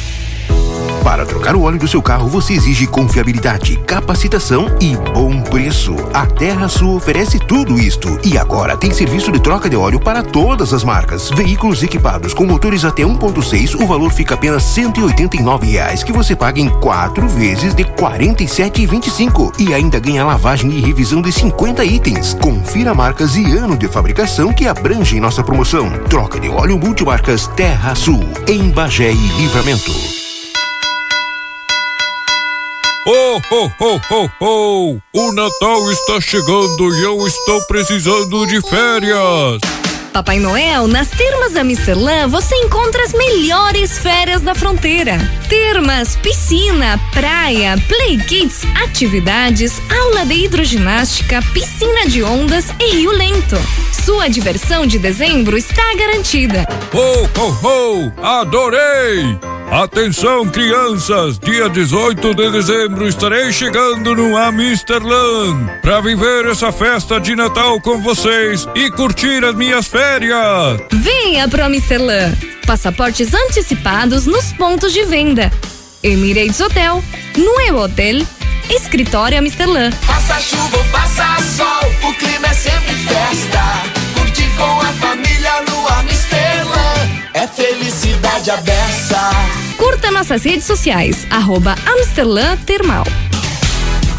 Para trocar o óleo do seu carro, você exige confiabilidade, capacitação e bom preço. A Terra Sul oferece tudo isto. E agora tem serviço de troca de óleo para todas as marcas. Veículos equipados com motores até 1.6, o valor fica apenas 189 reais, que você paga em quatro vezes de R$ 47,25. E ainda ganha lavagem e revisão de 50 itens. Confira marcas e ano de fabricação que abrangem nossa promoção. Troca de óleo multimarcas Terra Sul, em Bagé e Livramento. Oh, oh, oh, oh, oh! O Natal está chegando e eu estou precisando de férias! Papai Noel, nas termas da Misterlã você encontra as melhores férias da fronteira. Termas, piscina, praia, play kids, atividades, aula de hidroginástica, piscina de ondas e rio lento. Sua diversão de dezembro está garantida. Oh, oh, oh! Adorei! Atenção, crianças! Dia 18 de dezembro estarei chegando no Amsterland para viver essa festa de Natal com vocês e curtir as minhas férias. Venha pro Amsterland. Passaportes antecipados nos pontos de venda. Emirates Hotel, Nuevo Hotel, Escritório Amsterland. Faça chuva ou faça sol, o clima é sempre festa. Curtir com a família no Amsterland é felicidade aberta. Curta nossas redes sociais, arroba Amsterlan Termal.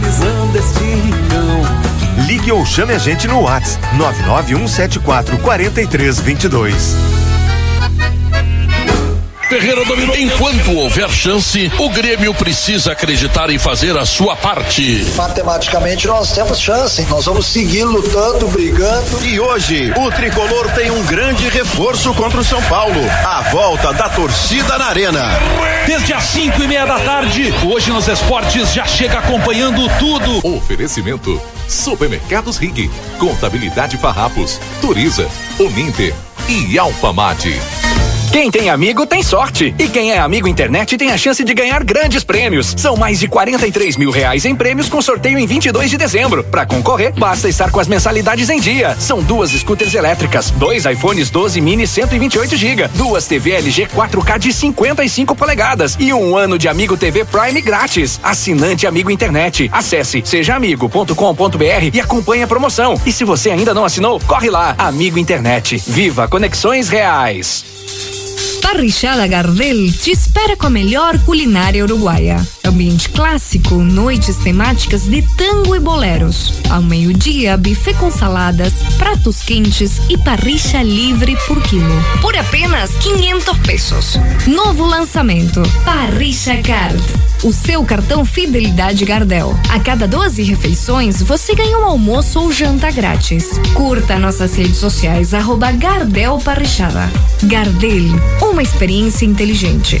valorizando este rincão. Ligue ou chame a gente no WhatsApp 99174 4322. Ferreira dominou. Enquanto houver chance, o Grêmio precisa acreditar e fazer a sua parte. Matematicamente nós temos chance, nós vamos seguir lutando, brigando. E hoje, o tricolor tem um grande reforço contra o São Paulo. A volta da torcida na Arena. Desde as 5 e meia da tarde, hoje nos esportes já chega acompanhando tudo. Oferecimento: Supermercados Rig, Contabilidade Farrapos, Turiza, Uninter e Alpamate. Quem tem amigo tem sorte. E quem é amigo internet tem a chance de ganhar grandes prêmios. São mais de 43 mil reais em prêmios com sorteio em 22 de dezembro. Para concorrer, basta estar com as mensalidades em dia. São duas scooters elétricas, dois iPhones 12 mini 128 GB, duas TV LG 4K de 55 polegadas e um ano de Amigo TV Prime grátis. Assinante Amigo Internet. Acesse sejaamigo.com.br e acompanhe a promoção. E se você ainda não assinou, corre lá. Amigo Internet. Viva conexões reais. Parrichada Gardel te espera com a melhor culinária uruguaia. Ambiente clássico, noites temáticas de tango e boleros. Ao meio-dia, buffet com saladas, pratos quentes e parricha livre por quilo. Por apenas 500 pesos. Novo lançamento: Parricha Card. O seu cartão Fidelidade Gardel. A cada 12 refeições, você ganha um almoço ou janta grátis. Curta nossas redes sociais, arroba Gardel Parrichada. Gardel, uma experiência inteligente.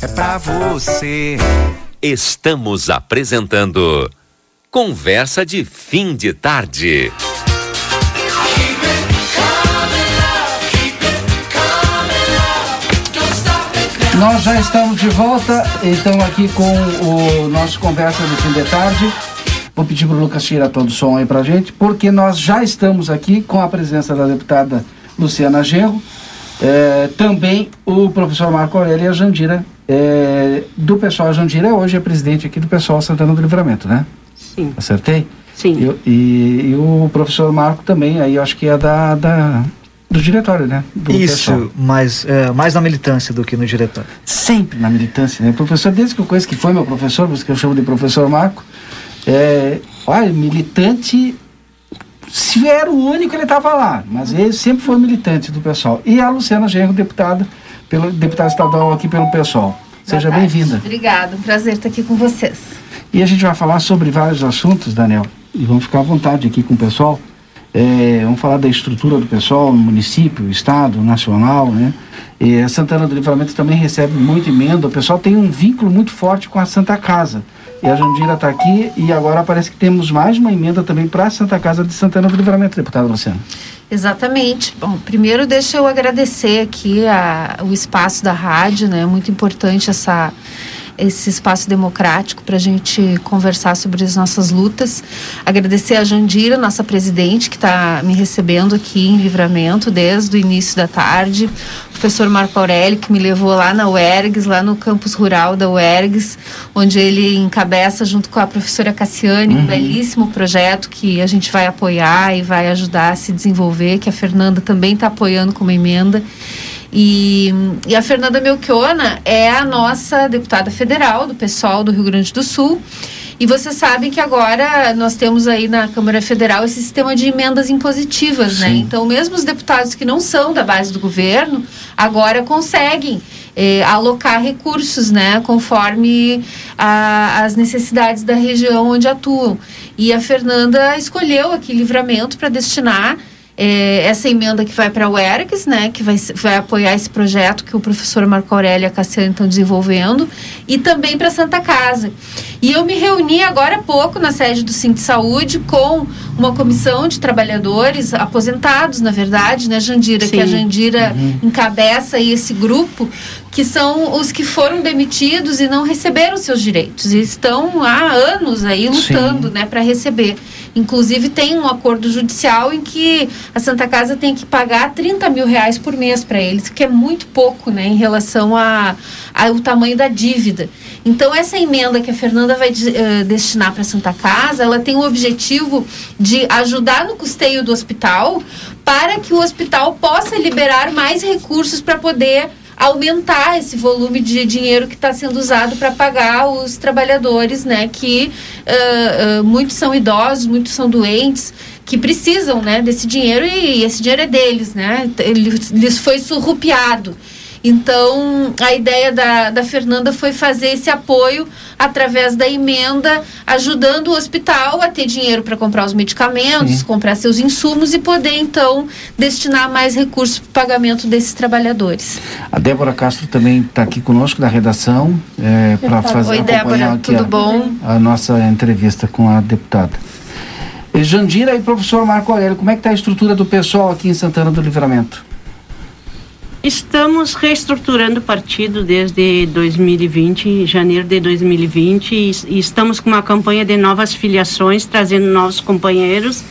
é pra você. Estamos apresentando Conversa de Fim de Tarde. Nós já estamos de volta, então aqui com o nosso Conversa de Fim de Tarde. Vou pedir para o Lucas tirar todo o som aí para gente, porque nós já estamos aqui com a presença da deputada Luciana Genro, eh, também o professor Marco Aurélio e a Jandira, eh, do pessoal. Jandira hoje é presidente aqui do pessoal Santana do Livramento, né? Sim. Acertei? Sim. E, e, e o professor Marco também, aí eu acho que é da, da do diretório, né? Do Isso, pessoal. mas é, mais na militância do que no diretório. Sempre na militância, né? Professor, desde que eu conheço que foi meu professor, por isso que eu chamo de professor Marco, é, olha, militante, se era o único ele estava lá, mas ele sempre foi militante do pessoal. E a Luciana Genro, deputada, pelo, deputada estadual aqui pelo pessoal. Seja bem-vinda. Obrigada, um prazer estar aqui com vocês. E a gente vai falar sobre vários assuntos, Daniel, e vamos ficar à vontade aqui com o pessoal. É, vamos falar da estrutura do pessoal município, estado, nacional, né? E a Santana do Livramento também recebe muita emenda. O pessoal tem um vínculo muito forte com a Santa Casa. E a Jandira está aqui e agora parece que temos mais uma emenda também para a Santa Casa de Santana do Livramento, deputada Luciana. Exatamente. Bom, primeiro deixa eu agradecer aqui a, o espaço da rádio, né? Muito importante essa esse espaço democrático para a gente conversar sobre as nossas lutas. Agradecer a Jandira, nossa presidente, que está me recebendo aqui em Livramento desde o início da tarde. O professor Marco Aurélio, que me levou lá na UERGS, lá no campus rural da UERGS, onde ele encabeça, junto com a professora Cassiane, um Uhum. belíssimo projeto que a gente vai apoiar e vai ajudar a se desenvolver, que a Fernanda também está apoiando com uma emenda. E, e a Fernanda Melchiona é a nossa deputada federal do pessoal do Rio Grande do Sul. E você sabe que agora nós temos aí na Câmara Federal esse sistema de emendas impositivas, né? Então, mesmo os deputados que não são da base do governo, agora conseguem eh, alocar recursos, né? Conforme a, as necessidades da região onde atuam. E a Fernanda escolheu aqui livramento para destinar é, essa emenda que vai para o ERGS, né, que vai, vai apoiar esse projeto que o professor Marco Aurélio e a Cassiane estão desenvolvendo, e também para Santa Casa. E eu me reuni agora há pouco na sede do Cinto Saúde com uma comissão de trabalhadores aposentados, na verdade, né, Jandira, Sim. que a Jandira uhum. encabeça esse grupo, que são os que foram demitidos e não receberam seus direitos. E estão há anos aí lutando, Sim. né, para receber. Inclusive tem um acordo judicial em que a Santa Casa tem que pagar 30 mil reais por mês para eles, que é muito pouco, né, em relação a, ao tamanho da dívida. Então essa emenda que a Fernanda vai uh, destinar para a Santa Casa, ela tem o objetivo de ajudar no custeio do hospital para que o hospital possa liberar mais recursos para poder aumentar esse volume de dinheiro que está sendo usado para pagar os trabalhadores, né? Que uh, uh, muitos são idosos, muitos são doentes, que precisam, né? Desse dinheiro e esse dinheiro é deles, né? Ele lhes foi surrupiado. Então, a ideia da, da Fernanda foi fazer esse apoio através da emenda, ajudando o hospital a ter dinheiro para comprar os medicamentos, Sim. comprar seus insumos e poder, então, destinar mais recursos para o pagamento desses trabalhadores. A Débora Castro também está aqui conosco da redação é, para fazer Oi, Débora, tudo a, bom? A nossa entrevista com a deputada. Jandira e professor Marco Aurélio, como é que está a estrutura do pessoal aqui em Santana do Livramento? Estamos reestruturando o partido desde 2020, janeiro de 2020, e, estamos com uma campanha de novas filiações, trazendo novos companheiros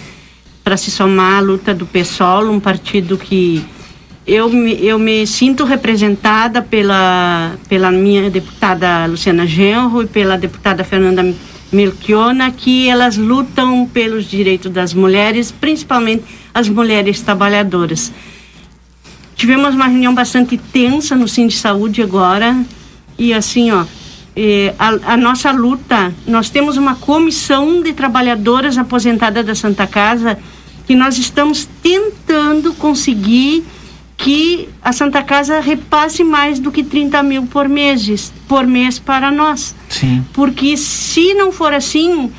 para se somar à luta do PSOL, um partido que eu me, eu me sinto representada pela, pela minha deputada Luciana Genro e pela deputada Fernanda Melchiona, que elas lutam pelos direitos das mulheres, principalmente as mulheres trabalhadoras. Tivemos uma reunião bastante tensa no Cine de Saúde agora. E assim, ó, eh, a, a, nossa luta, nós temos uma comissão de trabalhadoras aposentadas da Santa Casa que nós estamos tentando conseguir que a Santa Casa repasse mais do que 30 mil por mês, por mês para nós. Sim. Porque se não for assim,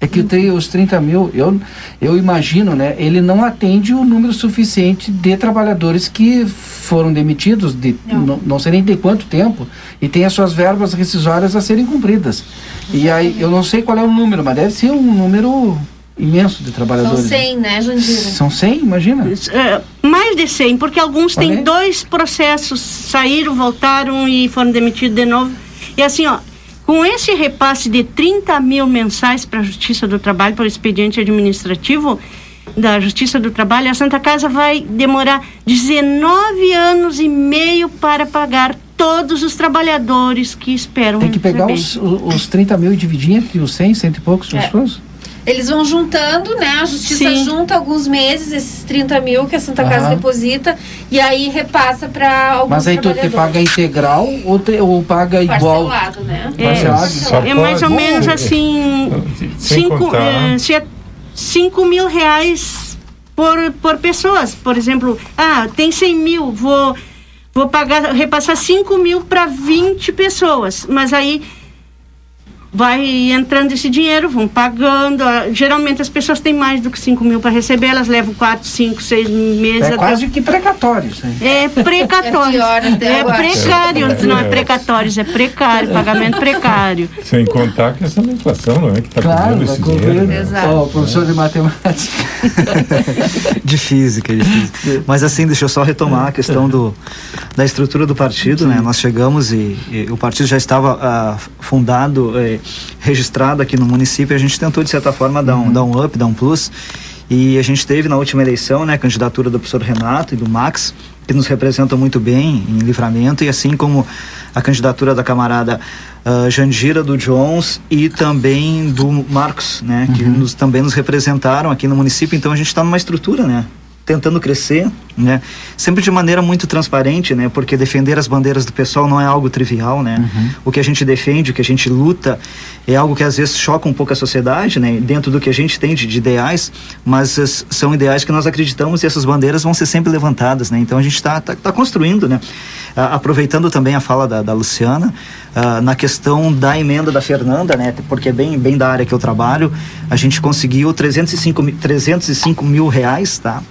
é que tem os 30 mil, eu, eu imagino, né? Ele não atende o número suficiente de trabalhadores que foram demitidos, de, não. não, sei nem de quanto tempo, e tem as suas verbas rescisórias a serem cumpridas. E aí, eu não sei qual é o número, mas deve ser um número imenso de trabalhadores. São 100, né, Jandira? São 100, imagina? É, mais de 100, porque alguns têm dois processos, saíram, voltaram e foram demitidos de novo. E assim, ó, com esse repasse de 30 mil mensais para a Justiça do Trabalho, para o expediente administrativo da Justiça do Trabalho, a Santa Casa vai demorar 19 anos e meio para pagar todos os trabalhadores que esperam. Tem que pegar os, os 30 mil e dividir entre os 100, cento e poucos é. Eles vão juntando, né? A justiça Sim. junta alguns meses, esses 30 mil que a Santa uhum. Casa deposita, e aí repassa para alguns Mas aí tu te paga integral ou, te, ou paga igual? Parcelado, né? É, Parcelado. é mais ou menos assim, 5 é, cinco mil reais por, por pessoas. Por exemplo, ah, tem 100 mil, vou, vou pagar, repassar 5 mil para 20 pessoas. Mas aí vai entrando esse dinheiro, vão pagando. Geralmente as pessoas têm mais do que 5 mil para receber, elas levam 4, 5, 6 meses. É quase que precatórios. É precatório. É, é precário, é, não é precatórios, é precário, pagamento precário. Sem contar que essa inflação, não é? Que está claro, cobrindo esse dinheiro. Né? Exato. Oh, professor de matemática. de física, de física. Mas assim, deixa eu só retomar a questão do, da estrutura do partido, né? Nós chegamos e, e o partido já estava uh, fundado. Eh, registrado aqui no município, a gente tentou, de certa forma, dar um, uhum. dar um up, dar um plus. E a gente teve na última eleição né, a candidatura do professor Renato e do Max, que nos representam muito bem em livramento, e assim como a candidatura da camarada uh, Jandira do Jones e também do Marcos, né, que uhum. nos, também nos representaram aqui no município. Então a gente está numa estrutura, né, tentando crescer, né? Sempre de maneira muito transparente, né? Porque defender as bandeiras do pessoal não é algo trivial, né? Uhum. O que a gente defende, o que a gente luta, é algo que às vezes choca um pouco a sociedade, né? Dentro do que a gente tem de, de ideais, mas as- são ideais que nós acreditamos e essas bandeiras vão ser sempre levantadas, né? Então a gente está tá, tá construindo, né? Ah, aproveitando também a fala da, da Luciana, ah, na questão da emenda da Fernanda, né? Porque é bem, bem da área que eu trabalho, a gente conseguiu 305, mi- 305 mil reais, tá?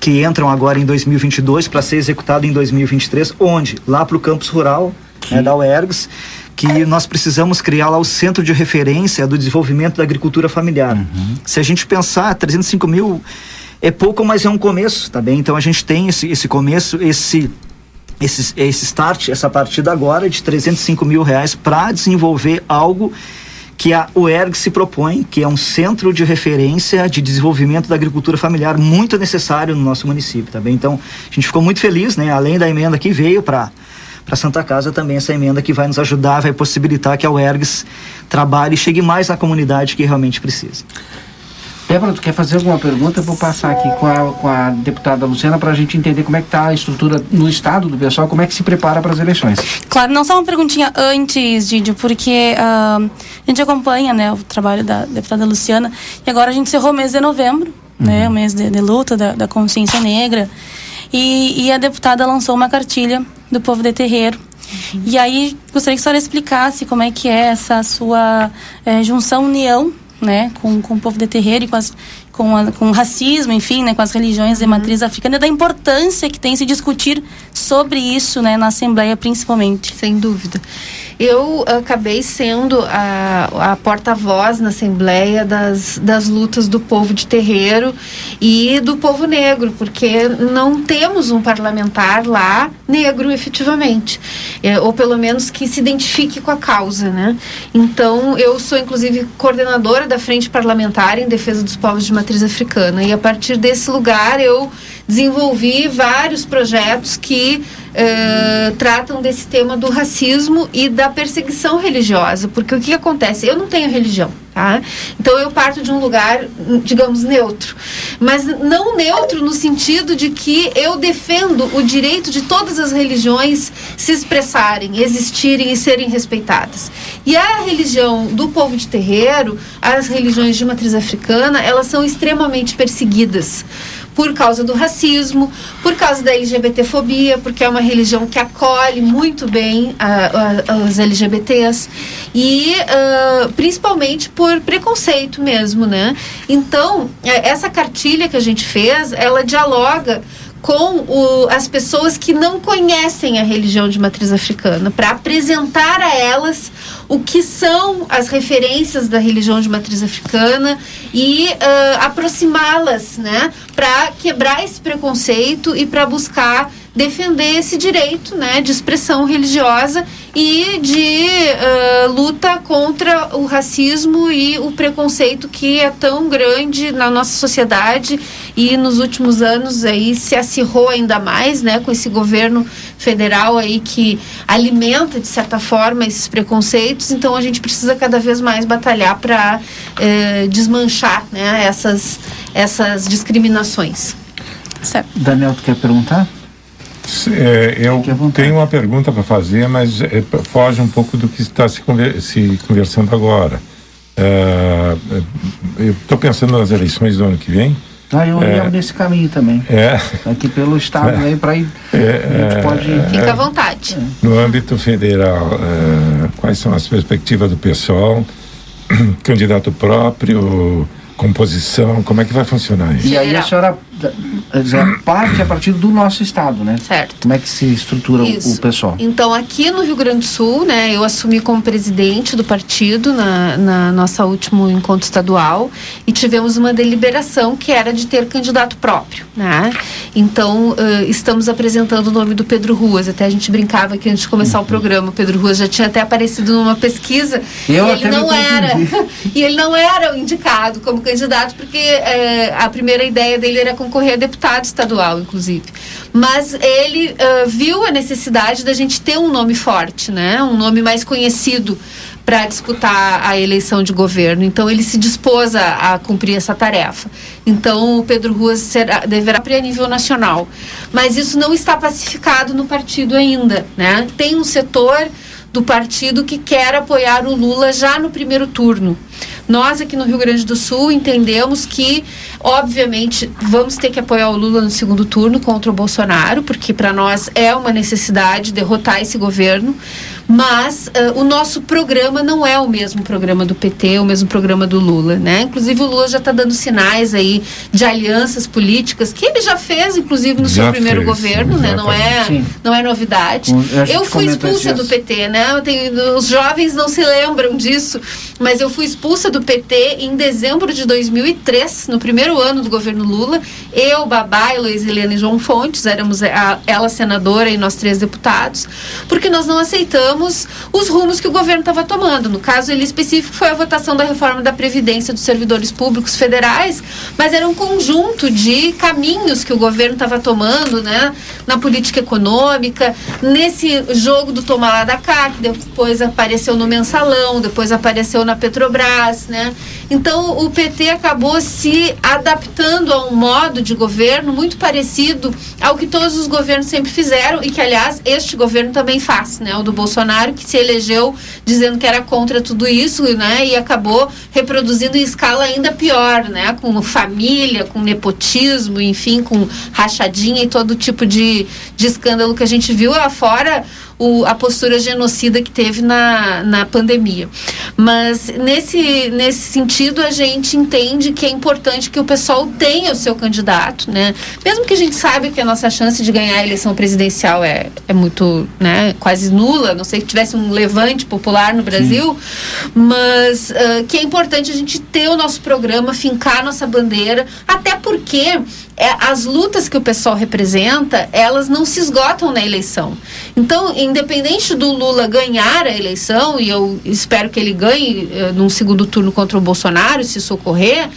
Que entram agora em 2022 para ser executado em 2023, onde? Lá para o campus rural né, da UERGS, que nós precisamos criar lá o centro de referência do desenvolvimento da agricultura familiar. Se a gente pensar, 305 mil é pouco, mas é um começo, tá bem? Então a gente tem esse, esse começo, esse esse, esse start, essa partida agora de 305 mil reais para desenvolver algo que a UERG se propõe, que é um centro de referência de desenvolvimento da agricultura familiar muito necessário no nosso município, tá? Então, a gente ficou muito feliz, né? Além da emenda que veio para para Santa Casa também essa emenda que vai nos ajudar, vai possibilitar que a UERGS trabalhe e chegue mais na comunidade que realmente precisa. Débora, tu quer fazer alguma pergunta? Eu vou passar aqui com a, com a deputada Luciana para a gente entender como é que está a estrutura no estado do pessoal, como é que se prepara para as eleições. Claro, não só uma perguntinha antes, Didio, porque ah, a gente acompanha né, o trabalho da deputada Luciana e agora a gente encerrou o mês de novembro, né, o mês de, de luta da, da consciência negra, e, e a deputada lançou uma cartilha do povo de terreiro. E aí, gostaria que a senhora explicasse como é que é essa sua eh, junção, união, né, com, com o povo de terreiro e com, as, com, a- com o racismo, enfim, né, com as religiões de matriz africana, e da importância que tem se discutir sobre isso, né, na Assembleia principalmente. Sem dúvida. Eu acabei sendo a, a porta-voz na Assembleia das, das lutas do povo de terreiro e do povo negro, porque não temos um parlamentar lá negro efetivamente, É, ou pelo menos que se identifique com a causa, né? Então, eu sou inclusive coordenadora da Frente Parlamentar em Defesa dos Povos de Matriz Africana. E a partir desse lugar eu desenvolvi vários projetos que eh, tratam desse tema do racismo e da perseguição religiosa, porque o que acontece? Eu não tenho religião, tá? Então eu parto de um lugar, digamos, neutro, mas não neutro no sentido de que eu defendo o direito de todas as religiões se expressarem, existirem e serem respeitadas. E a religião do povo de terreiro, as religiões de matriz africana, elas são extremamente perseguidas por causa do racismo, por causa da LGBTfobia, porque é uma religião que acolhe muito bem os LGBTs e ah, principalmente por preconceito mesmo, né? Então eh, essa cartilha que a gente fez, ela dialoga com o- as pessoas que não conhecem a religião de matriz africana, para apresentar a elas o que são as referências da religião de matriz africana e ah, aproximá-las, né, para quebrar esse preconceito e para buscar defender esse direito, né, de expressão religiosa e de ah, luta contra o racismo e o preconceito que é tão grande na nossa sociedade e nos últimos anos aí se acirrou ainda mais, né, com esse governo federal aí que alimenta de certa forma esses preconceitos. Então a gente precisa cada vez mais batalhar para desmanchar, né, essas essas discriminações. Certo. Daniel, tu quer perguntar? É, eu tenho uma pergunta para fazer, mas é, foge um pouco do que está se, conver- se conversando agora. Eu estou pensando nas eleições do ano que vem. Ah, eu É. ia nesse caminho também. É, Aqui pelo estado É. aí para ir. É, a gente pode. é, Fica à vontade. no âmbito federal, é, quais são as perspectivas do pessoal? Candidato próprio, composição, como é que vai funcionar isso? E aí a senhora parte a partir do nosso estado, né? Certo. Como é que se estrutura o- o pessoal? Então, aqui no Rio Grande do Sul, né, eu assumi como presidente do partido na, na nossa último encontro estadual e tivemos uma deliberação que era de ter candidato próprio, né? Então, eh, estamos apresentando o nome do Pedro Ruas. Até a gente brincava aqui antes de começar o programa. O Pedro Ruas já tinha até aparecido numa pesquisa Eu e ele não era e ele não era o indicado como candidato porque eh, a primeira ideia dele era concorrer a deputado estadual, inclusive. Mas ele ah, viu a necessidade da gente ter um nome forte, né? Um nome mais conhecido para disputar a eleição de governo. Então ele se dispôs a, a cumprir essa tarefa. Então o Pedro Ruas será, deverá a nível nacional. Mas isso não está pacificado no partido ainda, né? Tem um setor do partido que quer apoiar o Lula já no primeiro turno. Nós aqui no Rio Grande do Sul entendemos que, obviamente, vamos ter que apoiar o Lula no segundo turno contra o Bolsonaro, porque para nós é uma necessidade derrotar esse governo. Mas uh, o nosso programa não é o mesmo programa do PT, o mesmo programa do Lula, né? Inclusive o Lula já está dando sinais aí de alianças políticas que ele já fez, inclusive no Já seu primeiro fez, governo, né? Não é, Sim. não é novidade. Eu Eu fui expulsa do PT, né? Eu tenho- os jovens não se lembram disso, mas eu fui expulsa do PT em dezembro de 2003, no primeiro ano do governo Lula. Eu, Babá, Heloísa Helena e João Fontes, éramos a- ela senadora e nós três deputados, porque nós não aceitamos os rumos que o governo estava tomando. No caso ele específico foi a votação da reforma da Previdência dos servidores públicos federais, mas era um conjunto de caminhos que o governo estava tomando, né? Na política econômica, nesse jogo do tomar lá da cá, que depois apareceu no mensalão, depois apareceu na Petrobras, né? Então o PT acabou se adaptando a um modo de governo muito parecido ao que todos os governos sempre fizeram e que aliás este governo também faz, né? O do Bolsonaro que se elegeu dizendo que era contra tudo isso, né? E acabou reproduzindo em escala ainda pior, né? Com família, com nepotismo, enfim, com rachadinha e todo tipo de, de escândalo que a gente viu afora o, a postura genocida que teve na, na pandemia. Mas nesse, nesse sentido a gente entende que é importante que o pessoal tenha o seu candidato, né? Mesmo que a gente saiba que a nossa chance de ganhar a eleição presidencial é, é muito, né, quase nula, não sei que tivesse um levante popular no Brasil, mas ah, que é importante a gente ter o nosso programa, fincar a nossa bandeira, até porque é, as lutas que o pessoal representa, elas não se esgotam na eleição. Então, independente do Lula ganhar a eleição, e eu espero que ele ganhe eh, num segundo turno contra o Bolsonaro, se isso ocorrer, eh,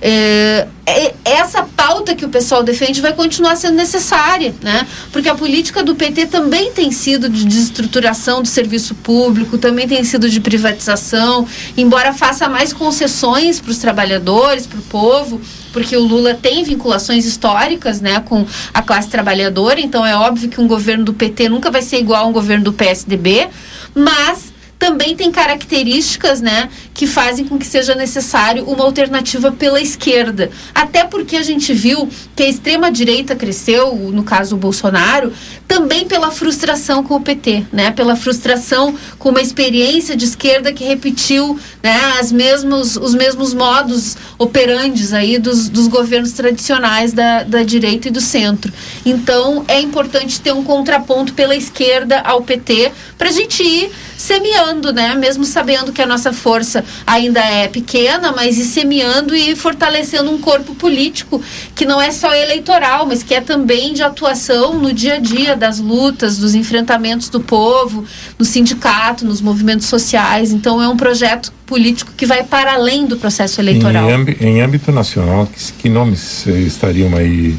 é- essa pauta que o pessoal defende vai continuar sendo necessária, né? Porque a política do PT também tem sido de desestruturação do serviço público, também tem sido de privatização, embora faça mais concessões para os trabalhadores, para o povo, porque o Lula tem vinculações históricas, né, com a classe trabalhadora, então é óbvio que um governo do PT nunca vai ser igual a um governo do PSDB, mas também tem características, né, que fazem com que seja necessário uma alternativa pela esquerda. Até porque a gente viu que a extrema direita cresceu, no caso o Bolsonaro, também pela frustração com o PT, né, pela frustração com uma experiência de esquerda que repetiu, né, as mesmos, os mesmos modos operandes aí dos, dos governos tradicionais da, da direita e do centro. Então é importante ter um contraponto pela esquerda ao PT para a gente ir semeando, né? Mesmo sabendo que a nossa força ainda é pequena, mas ir semeando e fortalecendo um corpo político que não é só eleitoral, mas que é também de atuação no dia a dia das lutas, dos enfrentamentos do povo, no sindicato, nos movimentos sociais. Então é um projeto político que vai para além do processo eleitoral. Em, âmbi- em âmbito nacional, que, que nomes eh, estariam aí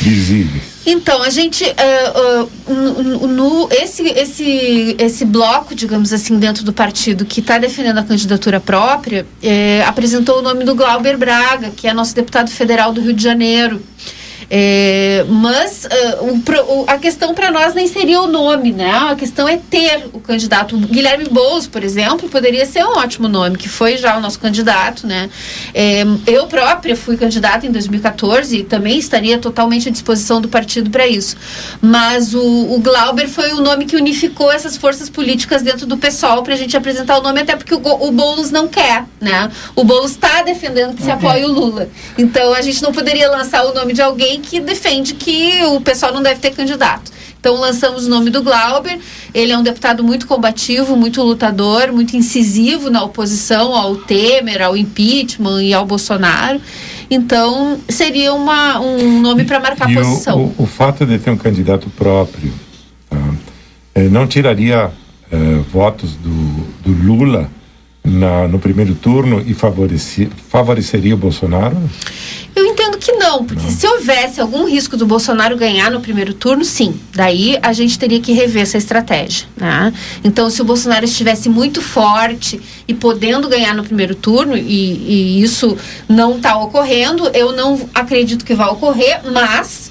visíveis? Então, a gente, eh, eh, no, no- esse, esse, esse bloco, digamos assim, dentro do partido que está defendendo a candidatura própria, eh, apresentou o nome do Glauber Braga, que é nosso deputado federal do Rio de Janeiro. Eh, mas pro- o- a questão para nós nem seria o nome, né? A questão é ter o candidato. Guilherme Boulos, por exemplo, poderia ser um ótimo nome, que foi já o nosso candidato, né? Eh, eu própria fui candidata em 2014 e também estaria totalmente à disposição do partido para isso. Mas o, o Glauber foi o nome que unificou essas forças políticas dentro do PSOL para a gente apresentar o nome, até porque o, o Boulos não quer, né? O Boulos está defendendo que se apoie o Lula. Então a gente não poderia lançar o nome de alguém que defende que o pessoal não deve ter candidato. Então lançamos o nome do Glauber. Ele é um deputado muito combativo, muito lutador, muito incisivo na oposição ao Temer, ao impeachment e ao Bolsonaro. Então seria uma, um nome para marcar e o, posição. o, o fato de ter um candidato próprio tá, eh, não tiraria eh, votos do, do Lula na, no primeiro turno e favoreci, favoreceria o Bolsonaro? Eu entendo que não, porque não. se houvesse algum risco do Bolsonaro ganhar no primeiro turno, sim. Daí a gente teria que rever essa estratégia. Né? Então, se o Bolsonaro estivesse muito forte e podendo ganhar no primeiro turno, e, e isso não está ocorrendo, eu não acredito que vai ocorrer, mas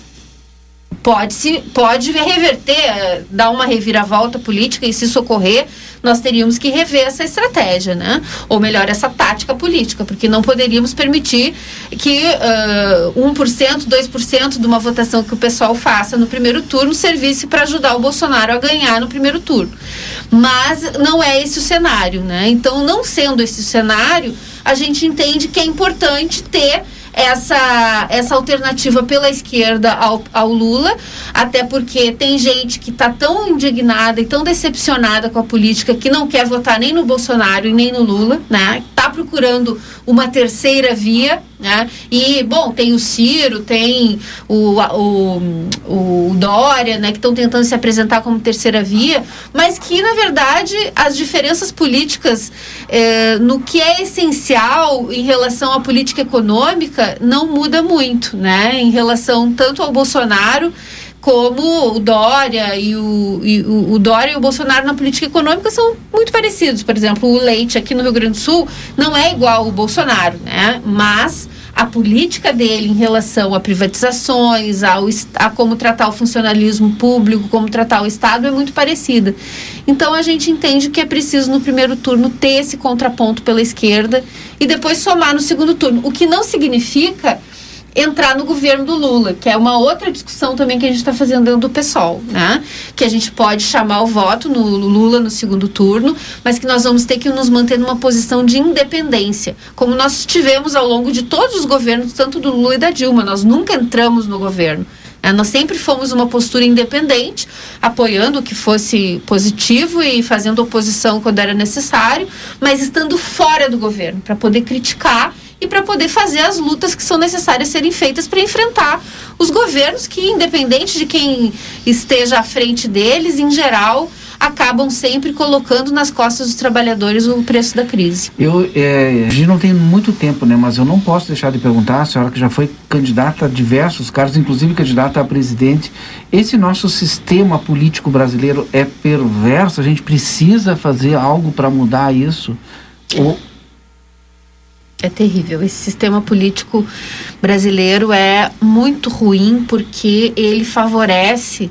pode se pode reverter, eh, dar uma reviravolta política e se socorrer, nós teríamos que rever essa estratégia, né? Ou melhor, essa tática política, porque não poderíamos permitir que uh, 1%, 2% de uma votação que o pessoal faça no primeiro turno servisse para ajudar o Bolsonaro a ganhar no primeiro turno. Mas não é esse o cenário, né? Então, não sendo esse o cenário, a gente entende que é importante ter essa, essa alternativa pela esquerda ao, ao Lula, até porque tem gente que está tão indignada e tão decepcionada com a política que não quer votar nem no Bolsonaro e nem no Lula, né? Está procurando uma terceira via, né? E, bom, tem o Ciro, tem o, o, o Dória, né? Que estão tentando se apresentar como terceira via, mas que, na verdade, as diferenças políticas eh, no que é essencial em relação à política econômica não muda muito, né? Em relação tanto ao Bolsonaro como o Dória e o, e o, o, Dória e o Bolsonaro na política econômica são muito parecidos. Por exemplo, o Leite aqui no Rio Grande do Sul não é igual ao Bolsonaro, né? Mas a política dele em relação a privatizações, ao, a como tratar o funcionalismo público, como tratar o Estado é muito parecida. Então a gente entende que é preciso no primeiro turno ter esse contraponto pela esquerda e depois somar no segundo turno. O que não significa entrar no governo do Lula, que é uma outra discussão também que a gente está fazendo dentro do PSOL, né? Que a gente pode chamar o voto no Lula no segundo turno, mas que nós vamos ter que nos manter numa posição de independência, como nós tivemos ao longo de todos os governos, tanto do Lula e da Dilma. Nós nunca entramos no governo. Né? Nós sempre fomos uma postura independente, apoiando o que fosse positivo e fazendo oposição quando era necessário, mas estando fora do governo, para poder criticar e para poder fazer as lutas que são necessárias serem feitas para enfrentar os governos que, independente de quem esteja à frente deles, em geral, acabam sempre colocando nas costas dos trabalhadores o preço da crise. Eu, é, a gente não tem muito tempo, né? Mas eu não posso deixar de perguntar, a senhora que já foi candidata a diversos cargos, inclusive candidata a presidente, esse nosso sistema político brasileiro é perverso? A gente precisa fazer algo para mudar isso? Ou é terrível. Esse sistema político brasileiro é muito ruim porque ele favorece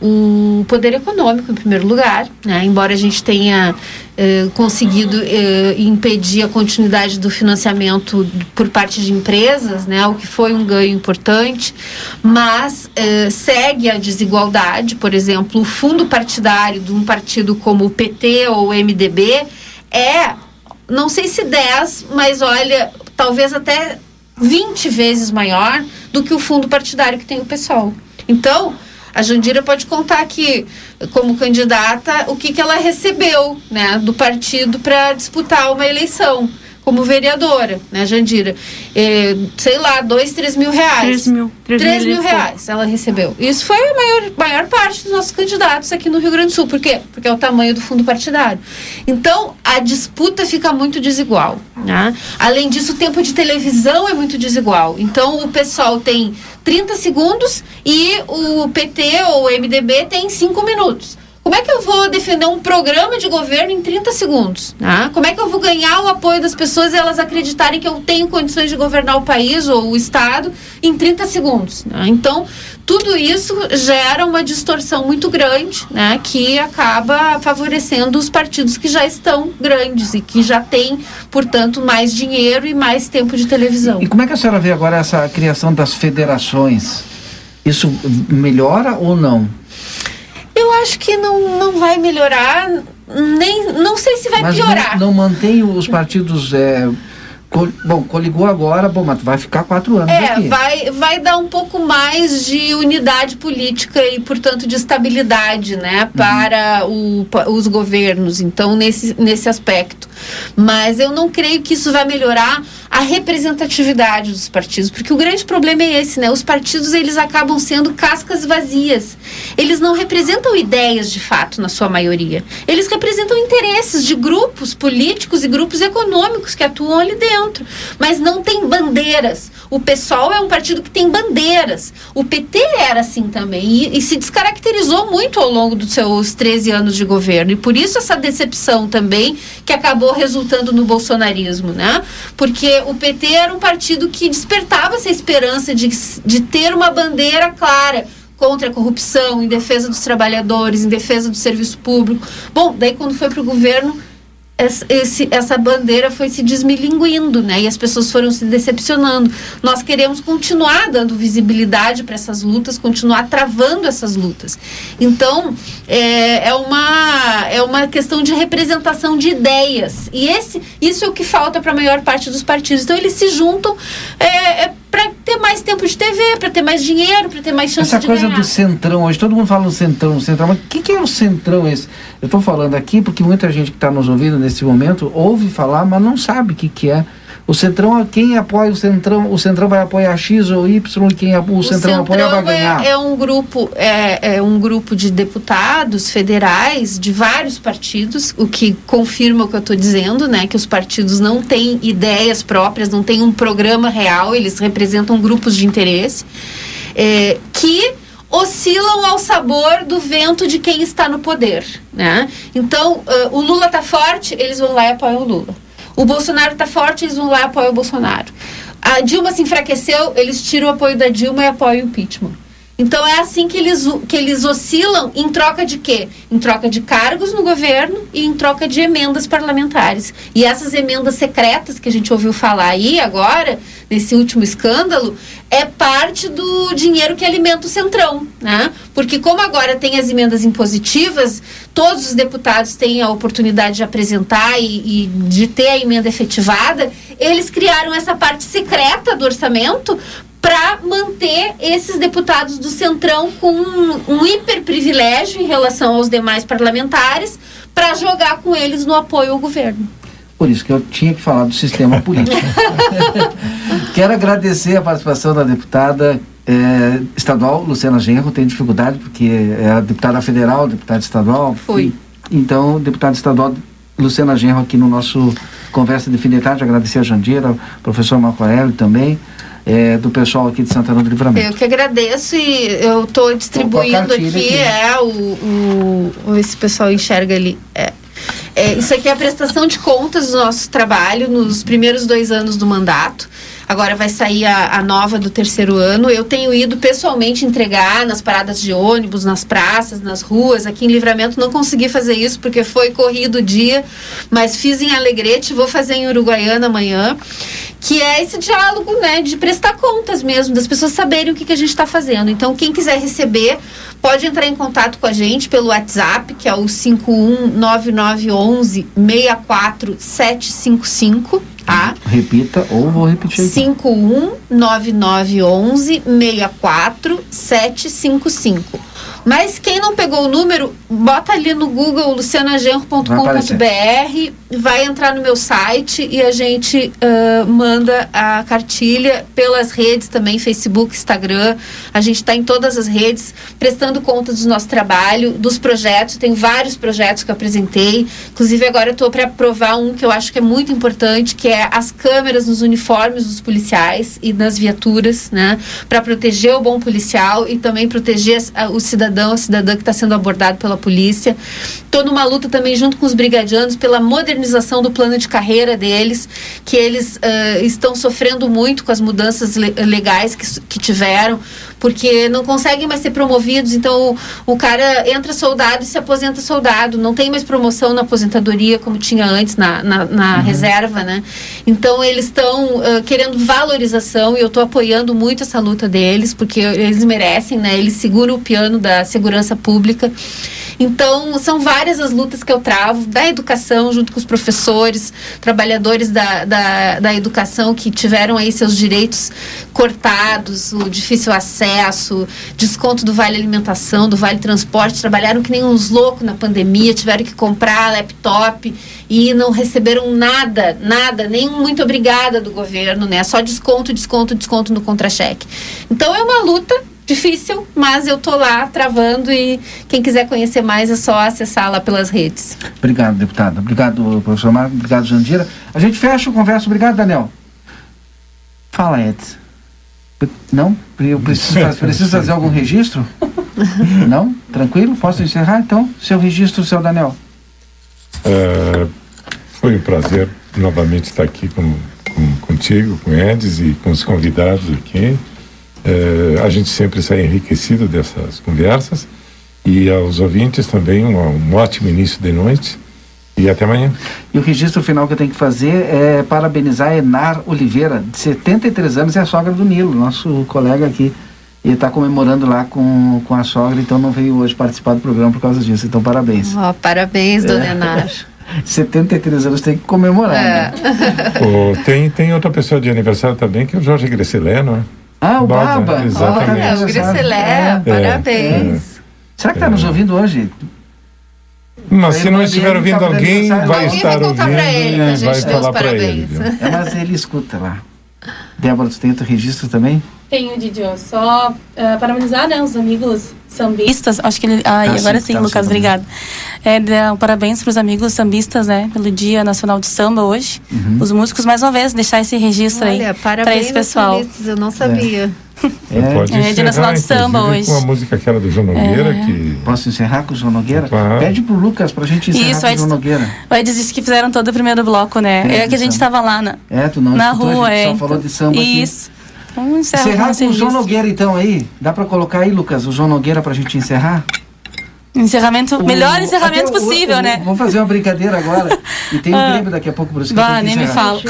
o poder econômico, em primeiro lugar, né? embora a gente tenha eh, conseguido eh, impedir a continuidade do financiamento por parte de empresas, né? o que foi um ganho importante, mas eh, segue a desigualdade. Por exemplo, o fundo partidário de um partido como o PT ou o MDB é não sei se 10, mas olha, talvez até 20 vezes maior do que o fundo partidário que tem o pessoal. Então, a Jandira pode contar aqui, como candidata, o que, que ela recebeu né, do partido para disputar uma eleição como vereadora, né, Jandira? É, sei lá, dois, três mil reais. Três mil. Três, três mil, mil reais ela recebeu. Isso foi a maior, maior parte dos nossos candidatos aqui no Rio Grande do Sul. Por quê? Porque é o tamanho do fundo partidário. Então, a disputa fica muito desigual. Né? Além disso, o tempo de televisão é muito desigual. Então, o pessoal tem 30 segundos e o PT ou o MDB tem 5 minutos. Como é que eu vou defender um programa de governo em 30 segundos? Né? Como é que eu vou ganhar o apoio das pessoas e elas acreditarem que eu tenho condições de governar o país ou o Estado em 30 segundos? Né? Então, tudo isso gera uma distorção muito grande, né, que acaba favorecendo os partidos que já estão grandes e que já têm, portanto, mais dinheiro e mais tempo de televisão. E como é que a senhora vê agora essa criação das federações? Isso melhora ou não? Eu acho que não, não vai melhorar, nem não sei se vai mas piorar. Não, não mantém os partidos. É, col, bom, coligou agora, bom, mas vai ficar quatro anos. É, aqui. Vai, vai dar um pouco mais de unidade política e, portanto, de estabilidade né, uhum. para uhum. o, os governos. Então, nesse, nesse aspecto. Mas eu não creio que isso vai melhorar a representatividade dos partidos, porque o grande problema é esse, né? Os partidos eles acabam sendo cascas vazias. Eles não representam ideias de fato na sua maioria. Eles representam interesses de grupos políticos e grupos econômicos que atuam ali dentro, mas não tem bandeiras. O PSOL é um partido que tem bandeiras. O PT era assim também e, e se descaracterizou muito ao longo dos seus 13 anos de governo. E por isso essa decepção também que acabou resultando no bolsonarismo, né? Porque o PT era um partido que despertava essa esperança de, de ter uma bandeira clara contra a corrupção, em defesa dos trabalhadores, em defesa do serviço público. Bom, daí quando foi para o governo, esse, essa bandeira foi se desmilinguindo, né? E as pessoas foram se decepcionando. Nós queremos continuar dando visibilidade para essas lutas, continuar travando essas lutas. Então, é, é, uma, é uma questão de representação de ideias. E esse, isso é o que falta para a maior parte dos partidos. Então, eles se juntam é, é para ter mais tempo de TV, para ter mais dinheiro, para ter mais chance Essa de coisa ganhar. do centrão, hoje todo mundo fala no centrão, no centrão, mas o que, que é o centrão esse? Eu estou falando aqui porque muita gente que está nos ouvindo nesse momento ouve falar, mas não sabe o que, que é. O centrão, quem apoia o centrão, o centrão vai apoiar X ou Y e quem a- o, centrão, apoia vai ganhar. É, é um grupo, é, é um grupo de deputados federais de vários partidos, o que confirma o que eu estou dizendo, né? Que os partidos não têm ideias próprias, não têm um programa real, eles representam grupos de interesse é, que oscilam ao sabor do vento de quem está no poder, né? Então, ah, o Lula tá forte, eles vão lá e apoiam o Lula. O Bolsonaro tá forte, eles vão lá e apoiam o Bolsonaro. A Dilma se enfraqueceu, eles tiram o apoio da Dilma e apoiam o impeachment. Então é assim que eles, que eles oscilam em troca de quê? Em troca de cargos no governo e em troca de emendas parlamentares. E essas emendas secretas que a gente ouviu falar aí agora, nesse último escândalo, é parte do dinheiro que alimenta o Centrão, né? Porque como agora tem as emendas impositivas, todos os deputados têm a oportunidade de apresentar e, e de ter a emenda efetivada, eles criaram essa parte secreta do orçamento para manter esses deputados do Centrão com um, um hiperprivilégio em relação aos demais parlamentares para jogar com eles no apoio ao governo. Por isso que eu tinha que falar do sistema político. Quero agradecer a participação da deputada eh, estadual, Luciana Genro, tem dificuldade porque é a deputada federal, deputada estadual. Foi. Então, deputada estadual Luciana Genro aqui no nosso Conversa de Fim de Tarde, agradecer a Jandira, professor Marco Aurélio também, eh, do pessoal aqui de Santana do Livramento. Eu que agradeço e eu estou distribuindo aqui, aqui. é o, o esse pessoal enxerga ali. É. É, isso aqui é a prestação de contas do nosso trabalho nos primeiros dois anos do mandato. Agora vai sair a, a nova do terceiro ano. Eu tenho ido pessoalmente entregar nas paradas de ônibus, nas praças, nas ruas. Aqui em Livramento não consegui fazer isso porque foi corrido o dia, mas fiz em Alegrete, vou fazer em Uruguaiana amanhã. Que é esse diálogo, né, de prestar contas mesmo, das pessoas saberem o que, que a gente está fazendo. Então, quem quiser receber, pode entrar em contato com a gente pelo WhatsApp, que é o 51991 64755, tá? Repita, ou vou repetir aqui. 51991 64755. Mas quem não pegou o número, bota ali no Google lucianagenro.com.br, vai entrar no meu site e a gente ah, manda a cartilha pelas redes também, Facebook, Instagram. A gente está em todas as redes, prestando contas do nosso trabalho, dos projetos. Tem vários projetos que eu apresentei. Inclusive, agora eu estou para aprovar um que eu acho que é muito importante, que é as câmeras nos uniformes dos policiais e nas viaturas, né? Para proteger o bom policial e também proteger o cidadão, a cidadã que está sendo abordado pela polícia. Estou numa luta também junto com os brigadianos pela modernização do plano de carreira deles, que eles ah, estão sofrendo muito com as mudanças le- legais que, que tiveram, porque não conseguem mais ser promovidos. Então, o, o cara entra soldado e se aposenta soldado. Não tem mais promoção na aposentadoria como tinha antes na, na, na reserva, né? Então, eles estão ah, querendo valorização e eu estou apoiando muito essa luta deles, porque eles merecem, né? Eles seguram o piano da segurança pública. Então, são várias as lutas que eu travo, da educação, junto com os professores, trabalhadores da, da, da educação que tiveram aí seus direitos cortados, o difícil acesso desconto do vale alimentação, do vale transporte, trabalharam que nem uns loucos na pandemia, tiveram que comprar laptop e não receberam nada, nada, nem muito obrigada do governo, né? Só desconto, desconto, desconto no contra-cheque. Então é uma luta difícil, mas eu tô lá travando e quem quiser conhecer mais é só acessar lá pelas redes. Obrigado, deputada. Obrigado, professor Marco. Obrigado, Jandira. A gente fecha o conversa. Obrigado, Daniel. Fala, Edson. Não? Eu preciso, preciso fazer algum registro? Não? Tranquilo? Posso encerrar então? Seu registro, seu Daniel. É, foi um prazer novamente estar aqui com, com- contigo, com o Edis e com os convidados aqui. É, a gente sempre sai enriquecido dessas conversas. E aos ouvintes também um, um ótimo início de noite. E até amanhã. E o registro final que eu tenho que fazer é parabenizar a Enar Oliveira, de 73 anos, é a sogra do Nilo, nosso colega aqui. E está comemorando lá com, com a sogra, então não veio hoje participar do programa por causa disso. Então, parabéns. Ó, parabéns, dona É. Enar. 73 anos tem que comemorar. É. Né? Ô, tem, tem outra pessoa de aniversário também, que é o Jorge Grecelé, não é? Ah, o Baba, Baba. exatamente. Ah, É, o Grecelé, É, parabéns. Será que está nos ouvindo hoje? Mas se não estiver ouvindo tá fazendo alguém, vai Alguém estar vai contar ouvindo pra ele a gente vai deu os falar para ele. viu? É, mas ele escuta lá. Débora, tu tem outro registro também? Tenho, Didi, ó, só ah, parabenizar né, os amigos sambistas. Acho que ele. Ai, Ah, agora sim, sim, tá, Lucas, sim, obrigada. É, um parabéns para os amigos sambistas, né, pelo Dia Nacional do Samba hoje. Uhum. Os músicos, mais uma vez, deixar esse registro aí Olha, para parabéns esse pessoal. aos solistas, eu não sabia. Você pode É, Dia Nacional do encerrar, Samba hoje. com a música aquela do João Nogueira, É. que... Posso encerrar com o João Nogueira? Claro. Pede pro Lucas pra gente encerrar Isso, com o. João Nogueira. O Edson disse que fizeram todo o primeiro bloco, né? É, É, que a gente samba. estava lá na, É, tu não na escutou, rua, a gente é. só falou de samba aqui. Vamos encerrar com Encerrar o João. Nogueira então aí? Dá pra colocar aí, Lucas, o João Nogueira pra gente encerrar? Encerramento, O- melhor encerramento até possível, o- né? Vamos fazer uma brincadeira agora. E tem um Ah. Grêmio daqui a pouco, por isso que Bah, nem me encerrar. fala.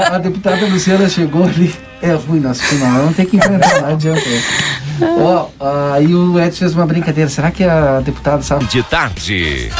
É, a, a deputada Luciana chegou ali. É ruim nosso final, vamos ter que enfrentar, não adianta. Ó, aí o Edson fez uma brincadeira. Será que a deputada sabe? De tarde.